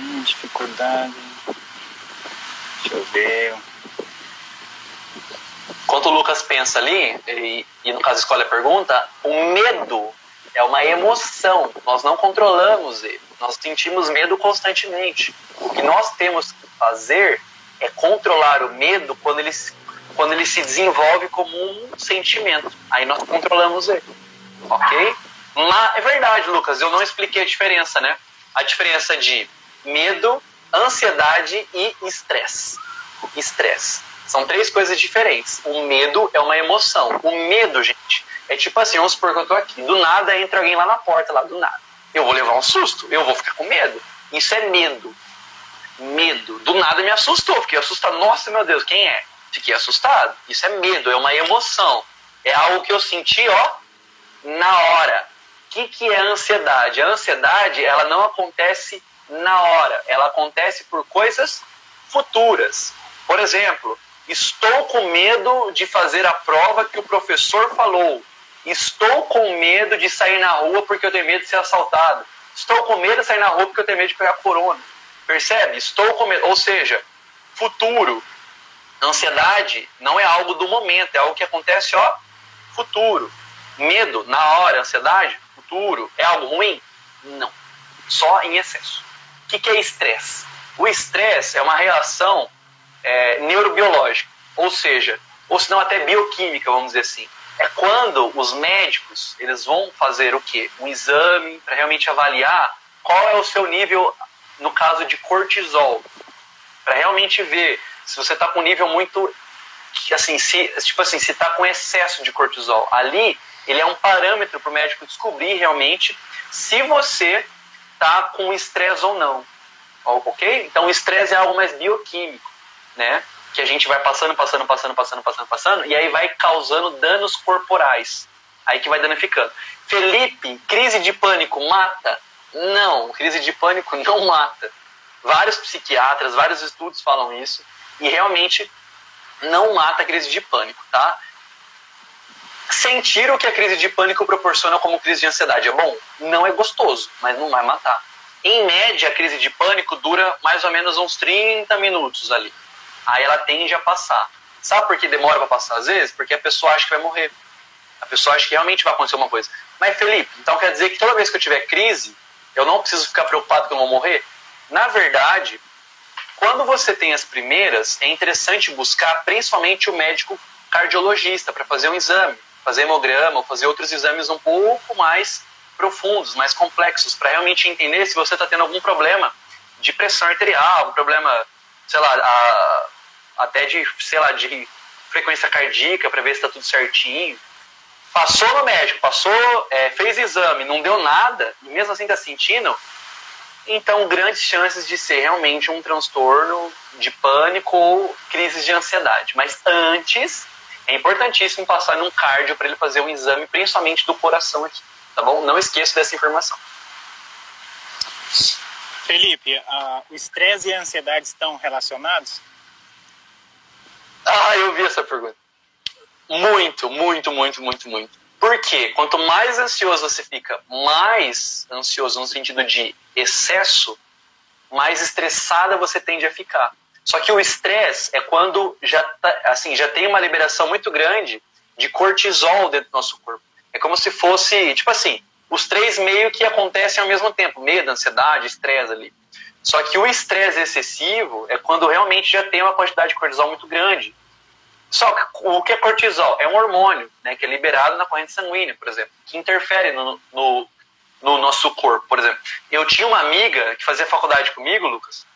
Hum, dificuldade. Deixa eu ver. Enquanto o Lucas pensa ali, e, e no caso escolhe a pergunta, o medo é uma emoção. Nós não controlamos ele. Nós sentimos medo constantemente. O que nós temos que fazer é controlar o medo quando ele quando ele se desenvolve como um sentimento. Aí nós controlamos ele. Ok? Mas é verdade, Lucas, eu não expliquei a diferença, né? A diferença de medo, ansiedade e estresse. Estresse. São três coisas diferentes. O medo é uma emoção. O medo, gente, é tipo assim, vamos supor que eu tô aqui. Do nada entra alguém lá na porta, lá do nada. Eu vou levar um susto, eu vou ficar com medo. Isso é medo. Medo. Do nada me assustou, fiquei assustado. Nossa, meu Deus, quem é? Fiquei assustado. Isso é medo, é uma emoção. É algo que eu senti, ó, na hora. O que, que é ansiedade? A ansiedade, ela não acontece na hora. Ela acontece por coisas futuras. Por exemplo, estou com medo de fazer a prova que o professor falou. Estou com medo de sair na rua porque eu tenho medo de ser assaltado. Estou com medo de sair na rua porque eu tenho medo de pegar corona. Percebe? Estou com medo. Ou seja, futuro. Ansiedade não é algo do momento, é algo que acontece, ó, futuro. Medo, na hora, ansiedade, futuro. É algo ruim? Não. Só em excesso. O que, que é estresse? O estresse é uma reação é, neurobiológica, ou seja, ou se não até bioquímica, vamos dizer assim. É quando os médicos eles vão fazer o quê? Um exame para realmente avaliar qual é o seu nível, no caso de cortisol, para realmente ver se você está com um nível muito assim, se, tipo assim, se está com excesso de cortisol. Ali, ele é um parâmetro para o médico descobrir realmente se você está com estresse ou não. Ok? Então, o estresse é algo mais bioquímico, né? Que a gente vai passando, passando, passando, passando, passando, passando, e aí vai causando danos corporais. Aí que vai danificando. Felipe, crise de pânico mata? Não, crise de pânico não mata. Vários psiquiatras, vários estudos falam isso e realmente não mata a crise de pânico, tá? Sentir o que a crise de pânico proporciona como crise de ansiedade é bom? Não é gostoso, mas não vai matar. Em média, a crise de pânico dura mais ou menos uns 30 minutos ali. Aí ela tende a passar. Sabe por que demora para passar às vezes? Porque a pessoa acha que vai morrer. A pessoa acha que realmente vai acontecer uma coisa. Mas, Felipe, então quer dizer que toda vez que eu tiver crise, eu não preciso ficar preocupado que eu vou morrer? Na verdade, quando você tem as primeiras, é interessante buscar principalmente o médico cardiologista para fazer um exame, fazer hemograma ou fazer outros exames um pouco mais profundos, mais complexos, para realmente entender se você está tendo algum problema de pressão arterial, um problema, sei lá, a, até de, sei lá, de frequência cardíaca, para ver se está tudo certinho. Passou no médico, passou, é, fez exame, não deu nada, e mesmo assim está sentindo, então grandes chances de ser realmente um transtorno de pânico ou crise de ansiedade. Mas antes, é importantíssimo passar num cardio para ele fazer um exame, principalmente do coração aqui, tá bom? Não esqueça dessa informação. Felipe, uh, o estresse e a ansiedade estão relacionados? Ah, eu vi essa pergunta. Muito, muito, muito, muito, muito. Por quê? Quanto mais ansioso você fica, mais ansioso no sentido de excesso, mais estressada você tende a ficar. Só que o estresse é quando já, tá, assim, já tem uma liberação muito grande de cortisol dentro do nosso corpo. É como se fosse, tipo assim, os três meio que acontecem ao mesmo tempo: medo, ansiedade, estresse ali. Só que o estresse excessivo é quando realmente já tem uma quantidade de cortisol muito grande. Só que o que é cortisol? É um hormônio né, que é liberado na corrente sanguínea, por exemplo, que interfere no, no, no nosso corpo. Por exemplo, eu tinha uma amiga que fazia faculdade comigo, Lucas,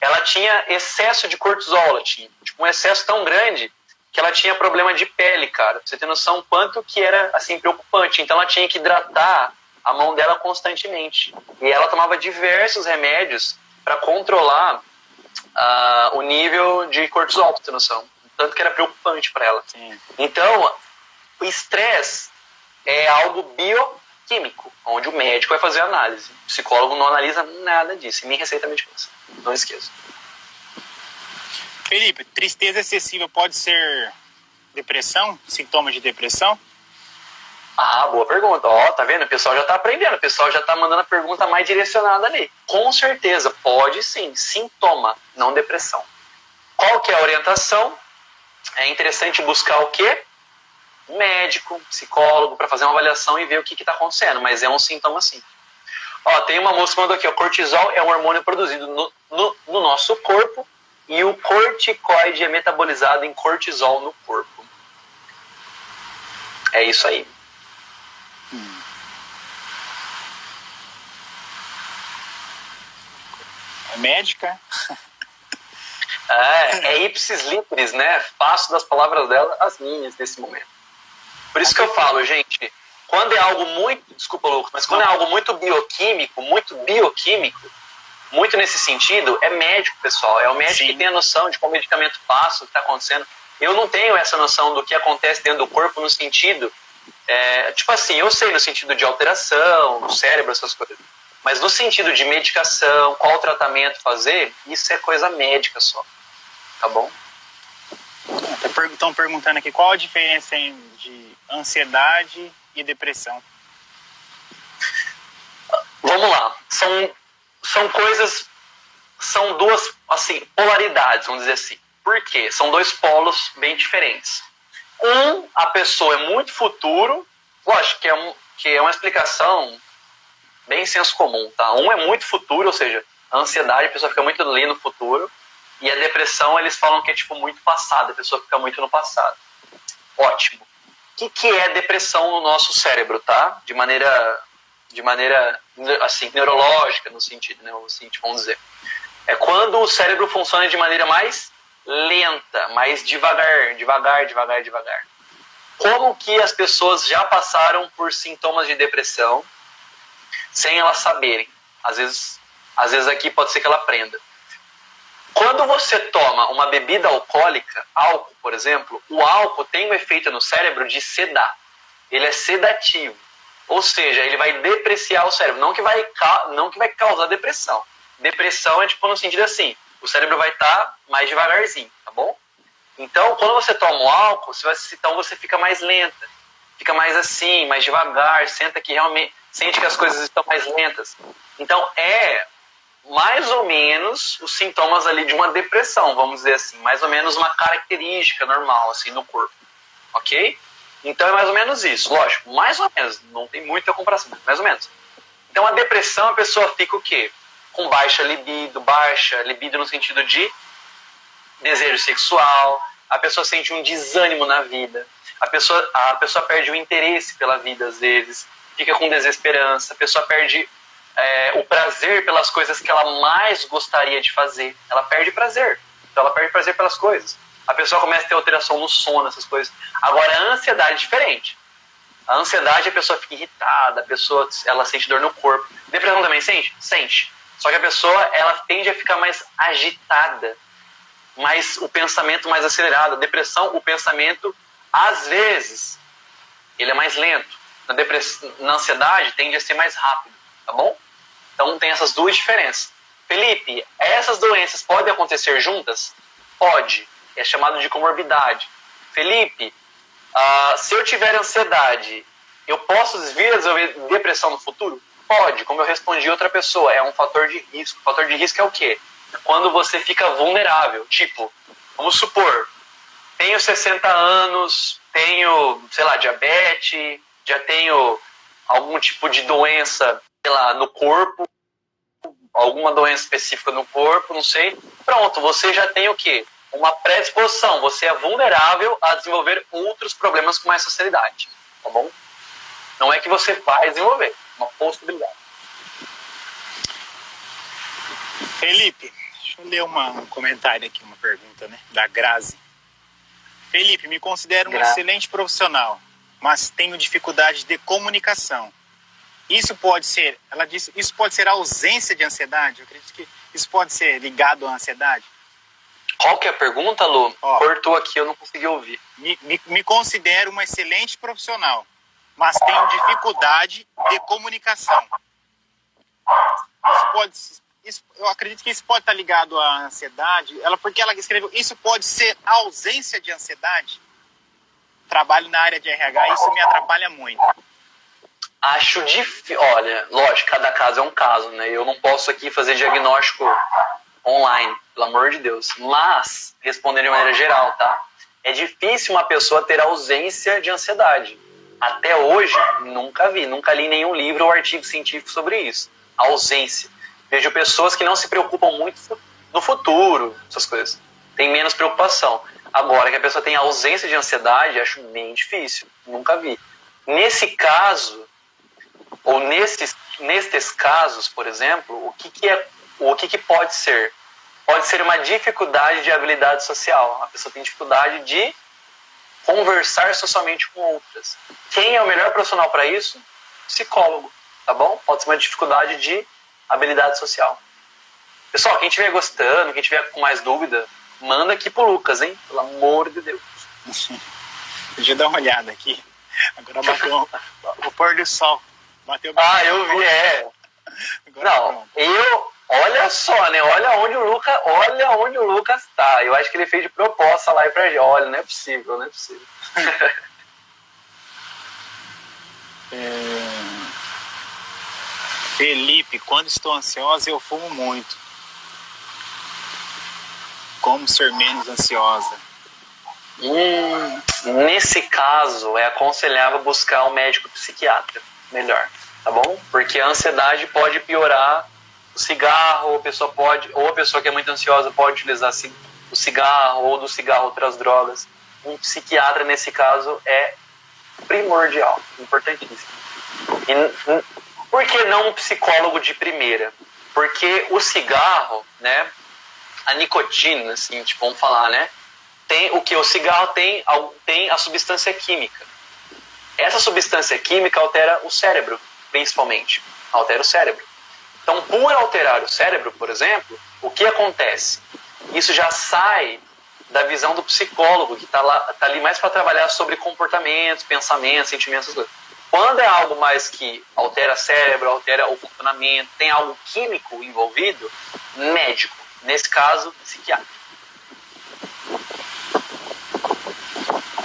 ela tinha excesso de cortisol, ela tinha tipo, um excesso tão grande que ela tinha problema de pele, cara. Pra você ter noção quanto que era assim preocupante. Então ela tinha que hidratar a mão dela constantemente. E ela tomava diversos remédios para controlar uh, o nível de cortisol, pra você ter noção. Tanto que era preocupante para ela. Sim. Então, o estresse é algo bioquímico, onde o médico vai fazer a análise. O psicólogo não analisa nada disso. E nem receita medicamentos. Não esqueça. Felipe, tristeza excessiva pode ser depressão? Sintomas de depressão? Ah, boa pergunta. Ó, tá vendo? O pessoal já tá aprendendo, o pessoal já tá mandando a pergunta mais direcionada ali. Com certeza, pode sim. Sintoma, não depressão. Qual que é a orientação? É interessante buscar o quê? Médico, psicólogo, para fazer uma avaliação e ver o que está acontecendo, mas é um sintoma sim. Ó, tem uma moça que mandou aqui, o cortisol é um hormônio produzido no, no, no nosso corpo e o corticoide é metabolizado em cortisol no corpo. É isso aí. Hum. É médica? é, é ipsis litteris, né? Faço das palavras dela as minhas nesse momento. Por isso que eu falo, gente, quando é algo muito, desculpa, Lucas, mas quando é algo muito bioquímico, muito bioquímico, muito nesse sentido, é médico, pessoal. É o médico Sim. que tem a noção de o medicamento passa, o que está acontecendo. Eu não tenho essa noção do que acontece dentro do corpo no sentido. É, tipo assim, eu sei no sentido de alteração, no cérebro, essas coisas. Mas no sentido de medicação, qual tratamento fazer, isso é coisa médica só. Tá bom? Estão perguntando aqui qual a diferença de ansiedade e depressão. Vamos lá. São são coisas, são duas assim polaridades, vamos dizer assim. Por quê? São dois polos bem diferentes. Um, a pessoa é muito futuro, lógico que é, um, que é uma explicação bem senso comum, tá? Um é muito futuro, ou seja, a ansiedade, a pessoa fica muito ali no futuro, e a depressão, eles falam que é tipo muito passado, a pessoa fica muito no passado. Ótimo. O que, que é depressão no nosso cérebro, tá? De maneira de maneira assim neurológica no sentido, né, assim, vamos dizer. É quando o cérebro funciona de maneira mais lenta, mais devagar, devagar, devagar, devagar. Como que as pessoas já passaram por sintomas de depressão sem elas saberem? Às vezes, às vezes aqui pode ser que ela aprenda. Quando você toma uma bebida alcoólica, álcool, por exemplo, o álcool tem um efeito no cérebro de sedar. Ele é sedativo. Ou seja, ele vai depreciar o cérebro, não que vai, não que vai causar depressão. Depressão é tipo no sentido assim, o cérebro vai estar tá mais devagarzinho, tá bom? Então, quando você toma o álcool, você então você fica mais lenta. fica mais assim, mais devagar, senta que realmente sente que as coisas estão mais lentas. Então é mais ou menos os sintomas ali de uma depressão, vamos dizer assim, mais ou menos uma característica normal assim no corpo, ok? Então é mais ou menos isso, lógico, mais ou menos, não tem muita comparação, mais ou menos. Então a depressão a pessoa fica o quê? Com baixa libido, baixa libido no sentido de desejo sexual, a pessoa sente um desânimo na vida, a pessoa, a pessoa perde o interesse pela vida às vezes, fica com desesperança, a pessoa perde é, o prazer pelas coisas que ela mais gostaria de fazer. Ela perde prazer. Então ela perde prazer pelas coisas. A pessoa começa a ter alteração no sono, essas coisas. Agora a ansiedade é diferente. A ansiedade a pessoa fica irritada, a pessoa ela sente dor no corpo. Depressão também sente? Sente. Só que a pessoa ela tende a ficar mais agitada, mais o pensamento mais acelerado. A depressão, o pensamento às vezes ele é mais lento. Na depressão, na ansiedade tende a ser mais rápido tá bom? Então tem essas duas diferenças. Felipe, essas doenças podem acontecer juntas? Pode. É chamado de comorbidade. Felipe, uh, se eu tiver ansiedade, eu posso vir a desenvolver depressão no futuro? Pode, como eu respondi outra pessoa, é um fator de risco. Fator de risco é o quê? Quando você fica vulnerável. Tipo, vamos supor, tenho 60 anos, tenho, sei lá, diabetes, já tenho algum tipo de doença sei lá, no corpo, alguma doença específica no corpo, não sei. Pronto, você já tem o quê? Uma predisposição. Você é vulnerável a desenvolver outros problemas com mais facilidade. Tá bom? Não é que você vai desenvolver, é uma possibilidade. Felipe, deixa eu ler uma, um comentário aqui, uma pergunta, né? Da Grazi. Felipe, me considero um Gra excelente profissional, mas tenho dificuldade de comunicação. Isso pode ser, ela disse, isso pode ser ausência de ansiedade. Eu acredito que isso pode ser ligado à ansiedade. Qual que é a pergunta, Lu? Ó, Cortou aqui, eu não consegui ouvir. Me, me, me considero uma excelente profissional, mas tenho dificuldade de comunicação. Isso pode, isso, eu acredito que isso pode estar ligado à ansiedade. Ela, porque ela escreveu, isso pode ser ausência de ansiedade. Trabalho na área de RH, isso me atrapalha muito. Acho difícil. Olha, lógico, cada caso é um caso, né? Eu não posso aqui fazer diagnóstico online, pelo amor de Deus. Mas, respondendo de maneira geral, tá? É difícil uma pessoa ter ausência de ansiedade. Até hoje, nunca vi, nunca li nenhum livro ou artigo científico sobre isso. A ausência. Vejo pessoas que não se preocupam muito no futuro, essas coisas. Tem menos preocupação. Agora, que a pessoa tem ausência de ansiedade, acho bem difícil. Nunca vi. Nesse caso, ou nesses, nestes casos, por exemplo, o que, que é o que, que pode ser? Pode ser uma dificuldade de habilidade social. A pessoa tem dificuldade de conversar socialmente com outras. Quem é o melhor profissional para isso? Psicólogo, tá bom? Pode ser uma dificuldade de habilidade social. Pessoal, quem estiver gostando, quem tiver com mais dúvida, manda aqui pro Lucas, hein? Pelo amor de Deus. Deixa eu dar uma olhada aqui. Agora bateu o pôr do sol. Bateu Ah, eu vi, é. Agora não, eu. Olha só, né? Olha onde o Lucas. Olha onde o Lucas tá. Eu acho que ele fez de proposta lá e pra gente. Olha, não é possível, não é possível. é... Felipe, quando estou ansiosa, eu fumo muito. Como ser menos ansiosa? Hum, nesse caso, é aconselhável buscar um médico psiquiatra melhor tá bom? Porque a ansiedade pode piorar cigarro, a pessoa pode, ou a pessoa que é muito ansiosa pode utilizar o cigarro ou do cigarro outras drogas. Um psiquiatra nesse caso é primordial, importantíssimo. E por que não um psicólogo de primeira? Porque o cigarro, né, a nicotina, assim, tipo, vamos falar, né, tem o que o cigarro tem, tem a substância química. Essa substância química altera o cérebro principalmente. Altera o cérebro. Então, por alterar o cérebro, por exemplo, o que acontece? Isso já sai da visão do psicólogo, que está tá ali mais para trabalhar sobre comportamentos, pensamentos, sentimentos. Quando é algo mais que altera o cérebro, altera o funcionamento, tem algo químico envolvido, médico. Nesse caso, psiquiatra.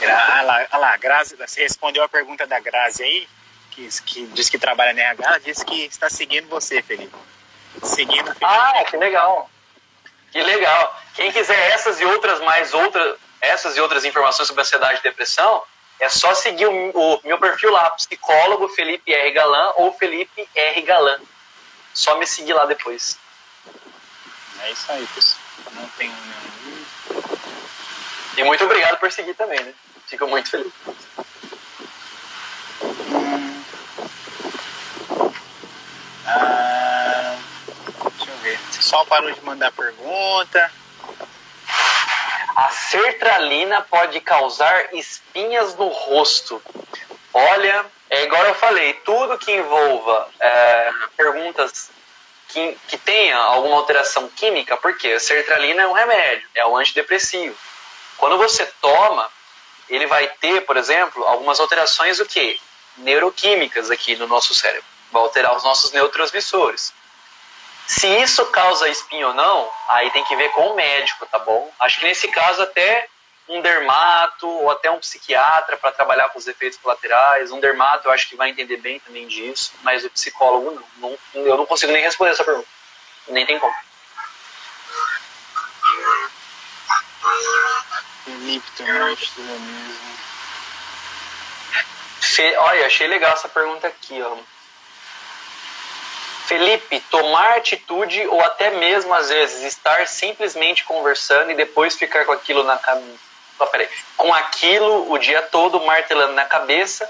Ah, lá, lá, Grazi, você respondeu a pergunta da Grazi aí, que, que diz que trabalha na RH, disse que está seguindo você, Felipe. Seguindo Felipe. Ah, que legal. Que legal. Quem quiser essas e outras mais outras, essas e outras informações sobre ansiedade e depressão, é só seguir o, o meu perfil lá, psicólogo Felipe R. Galan ou Felipe R. Galan. Só me seguir lá depois. É isso aí, pessoal. Não tem nenhum. E muito obrigado por seguir também, né? Fico muito feliz. Deixa eu ver. O parou de mandar pergunta. A sertralina pode causar espinhas no rosto. Olha, é igual eu falei, tudo que envolva é, perguntas que, que tenha alguma alteração química, porque a sertralina é um remédio, é um antidepressivo. Quando você toma, ele vai ter, por exemplo, algumas alterações o quê? Neuroquímicas aqui no nosso cérebro. Vai alterar os nossos neurotransmissores. Se isso causa espinho ou não, aí tem que ver com o médico, tá bom? Acho que nesse caso até um dermato ou até um psiquiatra para trabalhar com os efeitos colaterais. Um dermato eu acho que vai entender bem também disso, mas o psicólogo não. não eu não consigo nem responder essa pergunta. Nem tem como. Felipe também mesmo. Olha, achei legal essa pergunta aqui, ó. Felipe, tomar atitude ou até mesmo às vezes estar simplesmente conversando e depois ficar com aquilo na cabeça. Oh, peraí. Com aquilo o dia todo martelando na cabeça,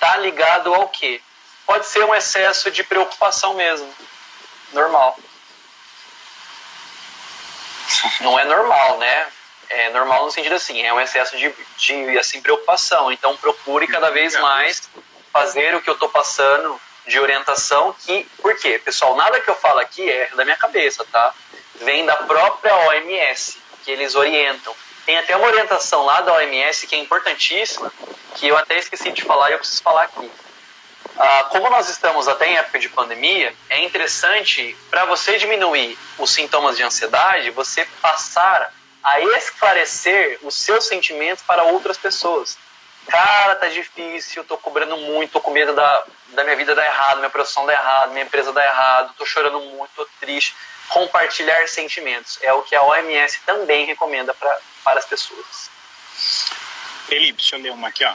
tá ligado ao quê? Pode ser um excesso de preocupação mesmo. Normal. Não é normal, né? É normal no sentido assim, é um excesso de, de assim, preocupação. Então procure cada vez mais fazer o que eu estou passando de orientação que, por quê? Pessoal, nada que eu falo aqui é da minha cabeça, tá? Vem da própria OMS, que eles orientam. Tem até uma orientação lá da OMS que é importantíssima, que eu até esqueci de falar e eu preciso falar aqui. Ah, como nós estamos até em época de pandemia, é interessante para você diminuir os sintomas de ansiedade, você passar a esclarecer os seus sentimentos para outras pessoas. Cara, tá difícil, tô cobrando muito, tô com medo da, da minha vida dar errado, minha profissão dar errado, minha empresa dar errado, tô chorando muito, tô triste. Compartilhar sentimentos é o que a OMS também recomenda pra, para as pessoas. Felipe, deixa eu ler uma aqui, ó.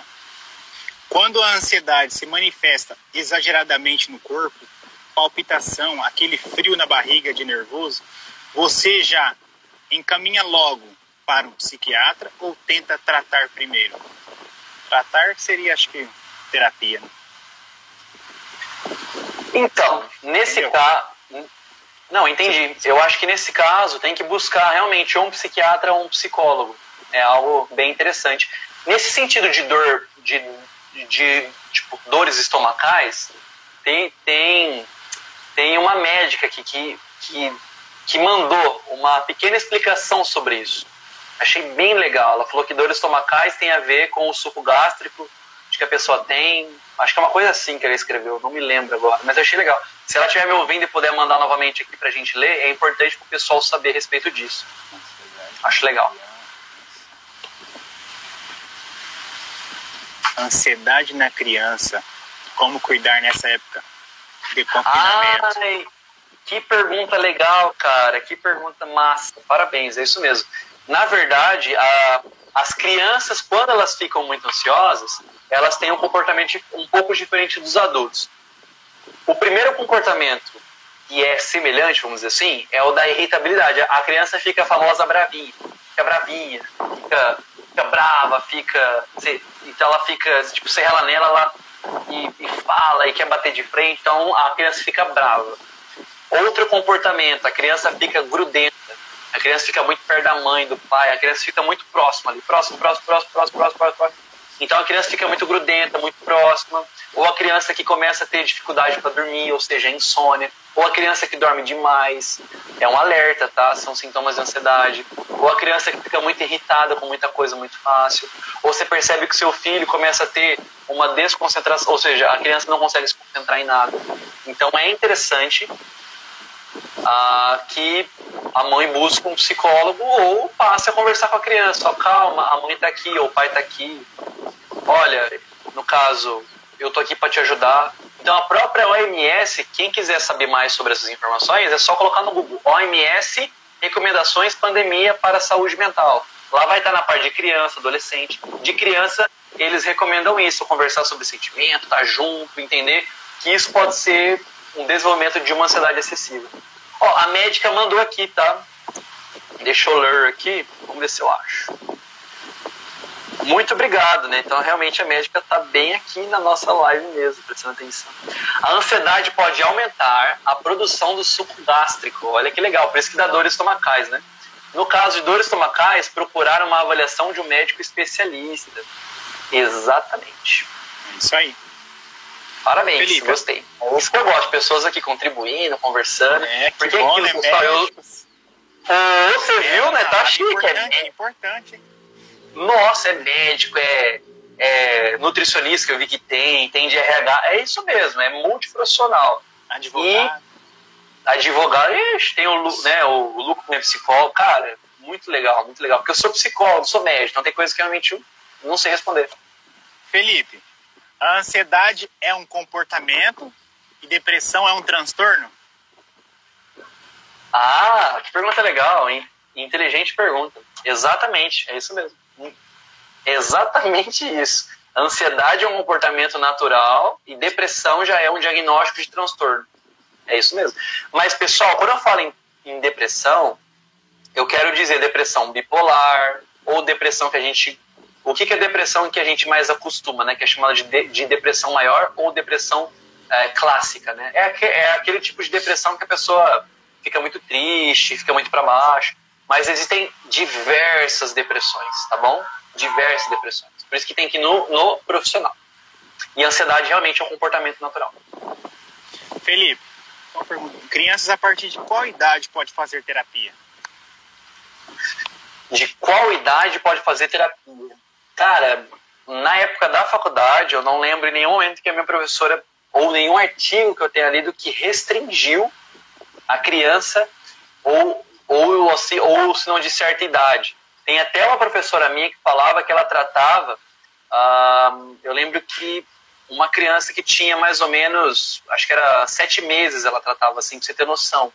Quando a ansiedade se manifesta exageradamente no corpo, palpitação, aquele frio na barriga de nervoso, você já encaminha logo para um psiquiatra ou tenta tratar primeiro? Tratar seria, acho que, terapia. Né? Então, nesse caso. Não, entendi. Eu acho que nesse caso tem que buscar realmente um psiquiatra ou um psicólogo. É algo bem interessante. Nesse sentido de dor, de, de tipo, dores estomacais, tem, tem, tem uma médica aqui que, que, que mandou uma pequena explicação sobre isso. Achei bem legal. Ela falou que dores estomacais tem a ver com o suco gástrico que a pessoa tem. Acho que é uma coisa assim que ela escreveu, não me lembro agora, mas eu achei legal. Se ela estiver me ouvindo e puder mandar novamente aqui pra gente ler, é importante para o pessoal saber a respeito disso. Acho legal. Ansiedade na criança. Como cuidar nessa época de confinamento? Ai, que pergunta legal, cara. Que pergunta massa. Parabéns, é isso mesmo. Na verdade, a, as crianças, quando elas ficam muito ansiosas, elas têm um comportamento um pouco diferente dos adultos. O primeiro comportamento que é semelhante, vamos dizer assim, é o da irritabilidade. A criança fica famosa bravinha, fica bravinha, fica, fica brava, fica. Então ela fica, tipo, você rela nela ela, e, e fala e quer bater de frente, então a criança fica brava. Outro comportamento, a criança fica grudenta, a criança fica muito perto da mãe, do pai, a criança fica muito próxima ali, próximo, próximo, próximo, próximo, próximo, próximo. então a criança fica muito grudenta, muito próxima, ou a criança que começa a ter dificuldade para dormir, ou seja, insônia, ou a criança que dorme demais, é um alerta, tá? São sintomas de ansiedade, ou a criança que fica muito irritada com muita coisa muito fácil, ou você percebe que seu filho começa a ter uma desconcentração, ou seja, a criança não consegue se concentrar em nada. Então é interessante ah, que a mãe busque um psicólogo ou passe a conversar com a criança. Ó, calma, a mãe está aqui, ou o pai está aqui. Olha, no caso, eu tô aqui para te ajudar. Então a própria OMS, quem quiser saber mais sobre essas informações, é só colocar no Google OMS recomendações pandemia para saúde mental. Lá vai estar na parte de criança, adolescente. De criança, eles recomendam isso, conversar sobre sentimento, estar tá junto, entender que isso pode ser um desenvolvimento de uma ansiedade excessiva. Ó, a médica mandou aqui, tá? Deixa eu ler aqui, vamos ver se eu acho. Muito obrigado, né? Então, realmente, a médica está bem aqui na nossa live mesmo, prestando atenção. A ansiedade pode aumentar a produção do suco gástrico. Olha que legal, por isso que dá dores estomacais, né? No caso de dores estomacais, procurar uma avaliação de um médico especialista. Exatamente. Isso aí. Parabéns, Felipe. gostei. É isso que eu gosto, pessoas aqui contribuindo, conversando. É, que Porque bom, aquilo, né? Pessoal, eu... Oh, você é, viu, né? Tá chique. É importante, é importante. Nossa, é médico, é, é nutricionista que eu vi que tem, tem de RH. É isso mesmo, é multiprofissional. Advogado. E advogado, ixi, tem o, né, o, o Luco como é psicólogo, cara, muito legal, muito legal. Porque eu sou psicólogo, sou médico, então tem coisa que realmente não sei responder. Felipe, a ansiedade é um comportamento e depressão é um transtorno? Ah, que pergunta legal, hein? Inteligente pergunta. Exatamente, é isso mesmo. Exatamente isso. Ansiedade é um comportamento natural e depressão já é um diagnóstico de transtorno. É isso mesmo. Mas, pessoal, quando eu falo em, em depressão, eu quero dizer depressão bipolar ou depressão que a gente o que, que é depressão que a gente mais acostuma, né? Que é chamada de, de, de depressão maior ou depressão é, clássica, né? É, é, aquele tipo de depressão que a pessoa fica muito triste, fica muito para baixo. Mas existem diversas depressões, tá bom? Diversas depressões. Por isso que tem que ir no, no profissional. E a ansiedade realmente é um comportamento natural. Felipe, uma pergunta. Crianças a partir de qual idade pode fazer terapia? De qual idade pode fazer terapia? Cara, na época da faculdade, eu não lembro em nenhum momento que a minha professora, ou nenhum artigo que eu tenha lido, que restringiu a criança ou, ou, assim, ou se não de certa idade. Tem até uma professora minha que falava que ela tratava, ah, eu lembro que uma criança que tinha mais ou menos, acho que era sete meses ela tratava assim, pra você ter noção.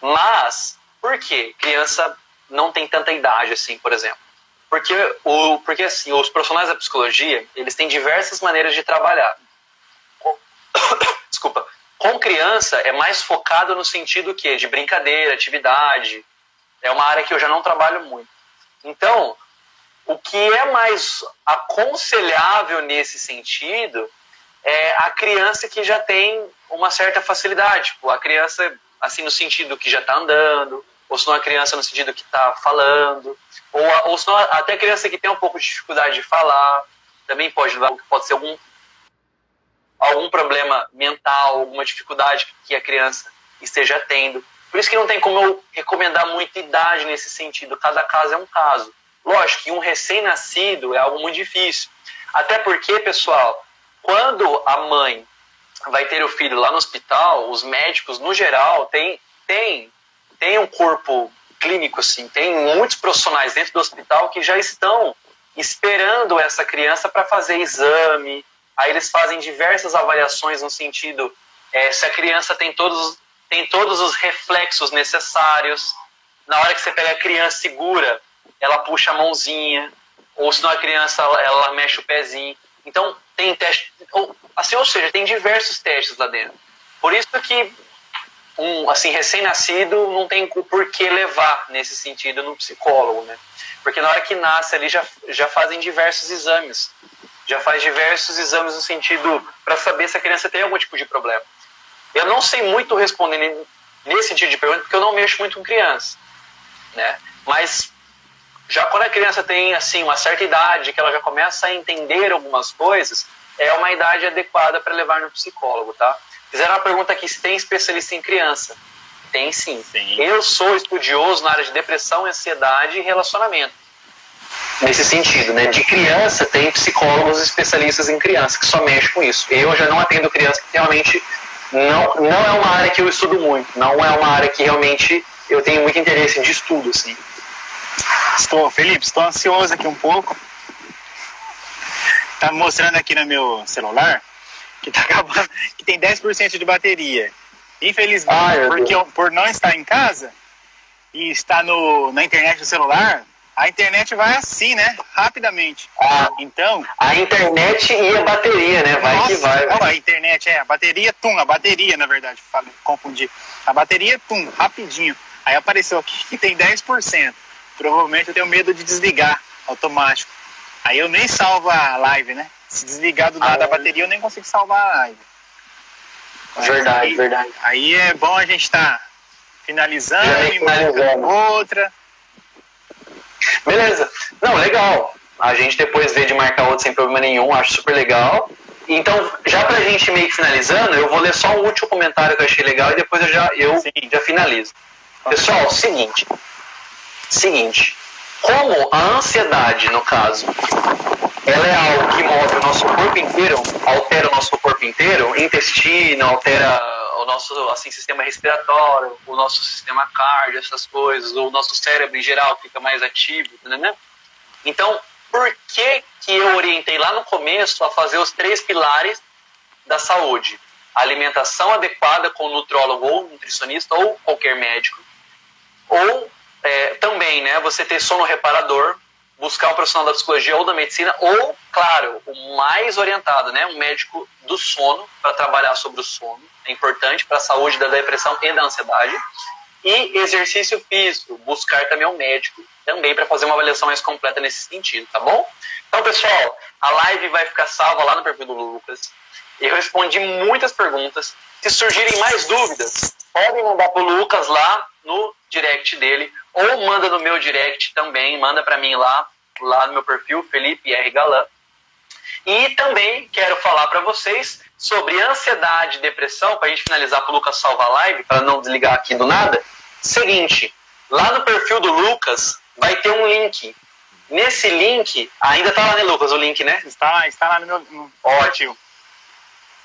Mas, por quê? Criança não tem tanta idade assim, por exemplo. Porque, o, porque assim, os profissionais da psicologia, eles têm diversas maneiras de trabalhar. Desculpa. Com criança é mais focado no sentido que de brincadeira, atividade. É uma área que eu já não trabalho muito. Então, o que é mais aconselhável nesse sentido é a criança que já tem uma certa facilidade. Tipo, a criança, assim, no sentido que já está andando, ou se não a criança no sentido que está falando, ou, ou se não, até a criança que tem um pouco de dificuldade de falar, também pode levar, pode ser algum, algum problema mental, alguma dificuldade que a criança esteja tendo. Por isso que não tem como eu recomendar muita idade nesse sentido, cada caso é um caso. Lógico que um recém-nascido é algo muito difícil. Até porque, pessoal, quando a mãe vai ter o filho lá no hospital, os médicos, no geral, têm tem tem um corpo clínico, assim, tem muitos profissionais dentro do hospital que já estão esperando essa criança para fazer exame. Aí eles fazem diversas avaliações no sentido é, se a criança tem todos, tem todos os reflexos necessários. Na hora que você pega a criança segura, ela puxa a mãozinha, ou se não a criança ela, ela mexe o pezinho. Então tem teste, ou, assim, ou seja, tem diversos testes lá dentro. Por isso que um assim recém-nascido não tem por que levar nesse sentido no psicólogo, né? Porque na hora que nasce ali já, já fazem diversos exames, já faz diversos exames no sentido para saber se a criança tem algum tipo de problema. Eu não sei muito responder nesse sentido de pergunta porque eu não mexo muito com criança, né? Mas já quando a criança tem assim uma certa idade, que ela já começa a entender algumas coisas, é uma idade adequada para levar no psicólogo, tá? Fizeram uma pergunta aqui se tem especialista em criança. Tem sim. sim. Eu sou estudioso na área de depressão, ansiedade e relacionamento. Nesse sentido, né? De criança, tem psicólogos especialistas em criança que só mexem com isso. Eu já não atendo criança que realmente não, não é uma área que eu estudo muito, não é uma área que realmente eu tenho muito interesse de estudo, assim. Estou, Felipe, estou ansioso aqui um pouco. Tá mostrando aqui no meu celular que tá acabando, que tem 10% de bateria. Infelizmente, Ai, porque eu, por não estar em casa e estar no, na internet do celular, a internet vai assim, né? Rapidamente. Ah, então. A internet e a bateria, né? Vai nossa, que vai. Ó, a internet, é, a bateria, tum, a bateria, na verdade, falei, confundi. A bateria, tum, rapidinho. Aí apareceu aqui que tem 10%. Provavelmente eu tenho medo de desligar automático. Aí eu nem salvo a live, né? Se desligar do nada ah, a bateria, eu nem consigo salvar a live. Verdade, aí, verdade. Aí é bom a gente estar tá finalizando e finalizando. outra. Beleza. Não, legal. A gente depois vê de marcar outro sem problema nenhum, acho super legal. Então, já pra gente meio que finalizando, eu vou ler só um último comentário que eu achei legal e depois eu já, eu já finalizo. Pessoal, seguinte. Seguinte. Como a ansiedade, no caso, ela é algo que move o nosso corpo inteiro, altera o nosso corpo inteiro, intestino, altera o nosso assim, sistema respiratório, o nosso sistema cardio, essas coisas, o nosso cérebro em geral fica mais ativo, né? Então, por que, que eu orientei lá no começo a fazer os três pilares da saúde? alimentação adequada com nutrólogo ou nutricionista ou qualquer médico. Ou é, também, né, você ter sono reparador, buscar um profissional da psicologia ou da medicina, ou, claro, o mais orientado, né, um médico do sono, para trabalhar sobre o sono. É importante para a saúde da depressão e da ansiedade. E exercício físico, buscar também um médico, também para fazer uma avaliação mais completa nesse sentido, tá bom? Então, pessoal, a live vai ficar salva lá no perfil do Lucas. Eu respondi muitas perguntas. Se surgirem mais dúvidas, podem mandar para o Lucas lá no direct dele, ou manda no meu direct também, manda para mim lá, lá no meu perfil, Felipe R. Galan. E também quero falar para vocês sobre ansiedade e depressão, para a gente finalizar para o Lucas salvar a live, para não desligar aqui do nada. Seguinte, lá no perfil do Lucas vai ter um link. Nesse link, ainda está lá, né, Lucas, o link, né? Está, está lá no meu. No... Ótimo.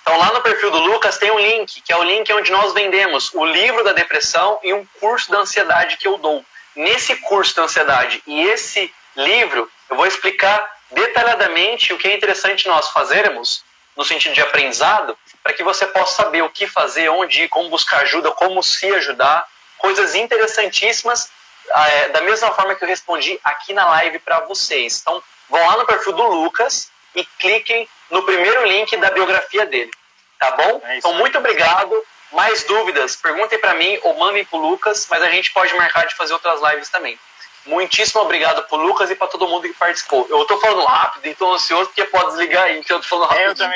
Então, lá no perfil do Lucas tem um link, que é o link onde nós vendemos o livro da depressão e um curso da ansiedade que eu dou. Nesse curso da ansiedade e esse livro, eu vou explicar detalhadamente o que é interessante nós fazermos, no sentido de aprendizado, para que você possa saber o que fazer, onde ir, como buscar ajuda, como se ajudar, coisas interessantíssimas, é, da mesma forma que eu respondi aqui na live para vocês. Então, vão lá no perfil do Lucas e cliquem no primeiro link da biografia dele. Tá bom? É então, muito obrigado. Mais dúvidas, perguntem para mim ou mandem pro Lucas, mas a gente pode marcar de fazer outras lives também. Muitíssimo obrigado pro Lucas e para todo mundo que participou. Eu tô falando rápido, então ansioso porque pode desligar aí, então eu tô falando rápido. Eu também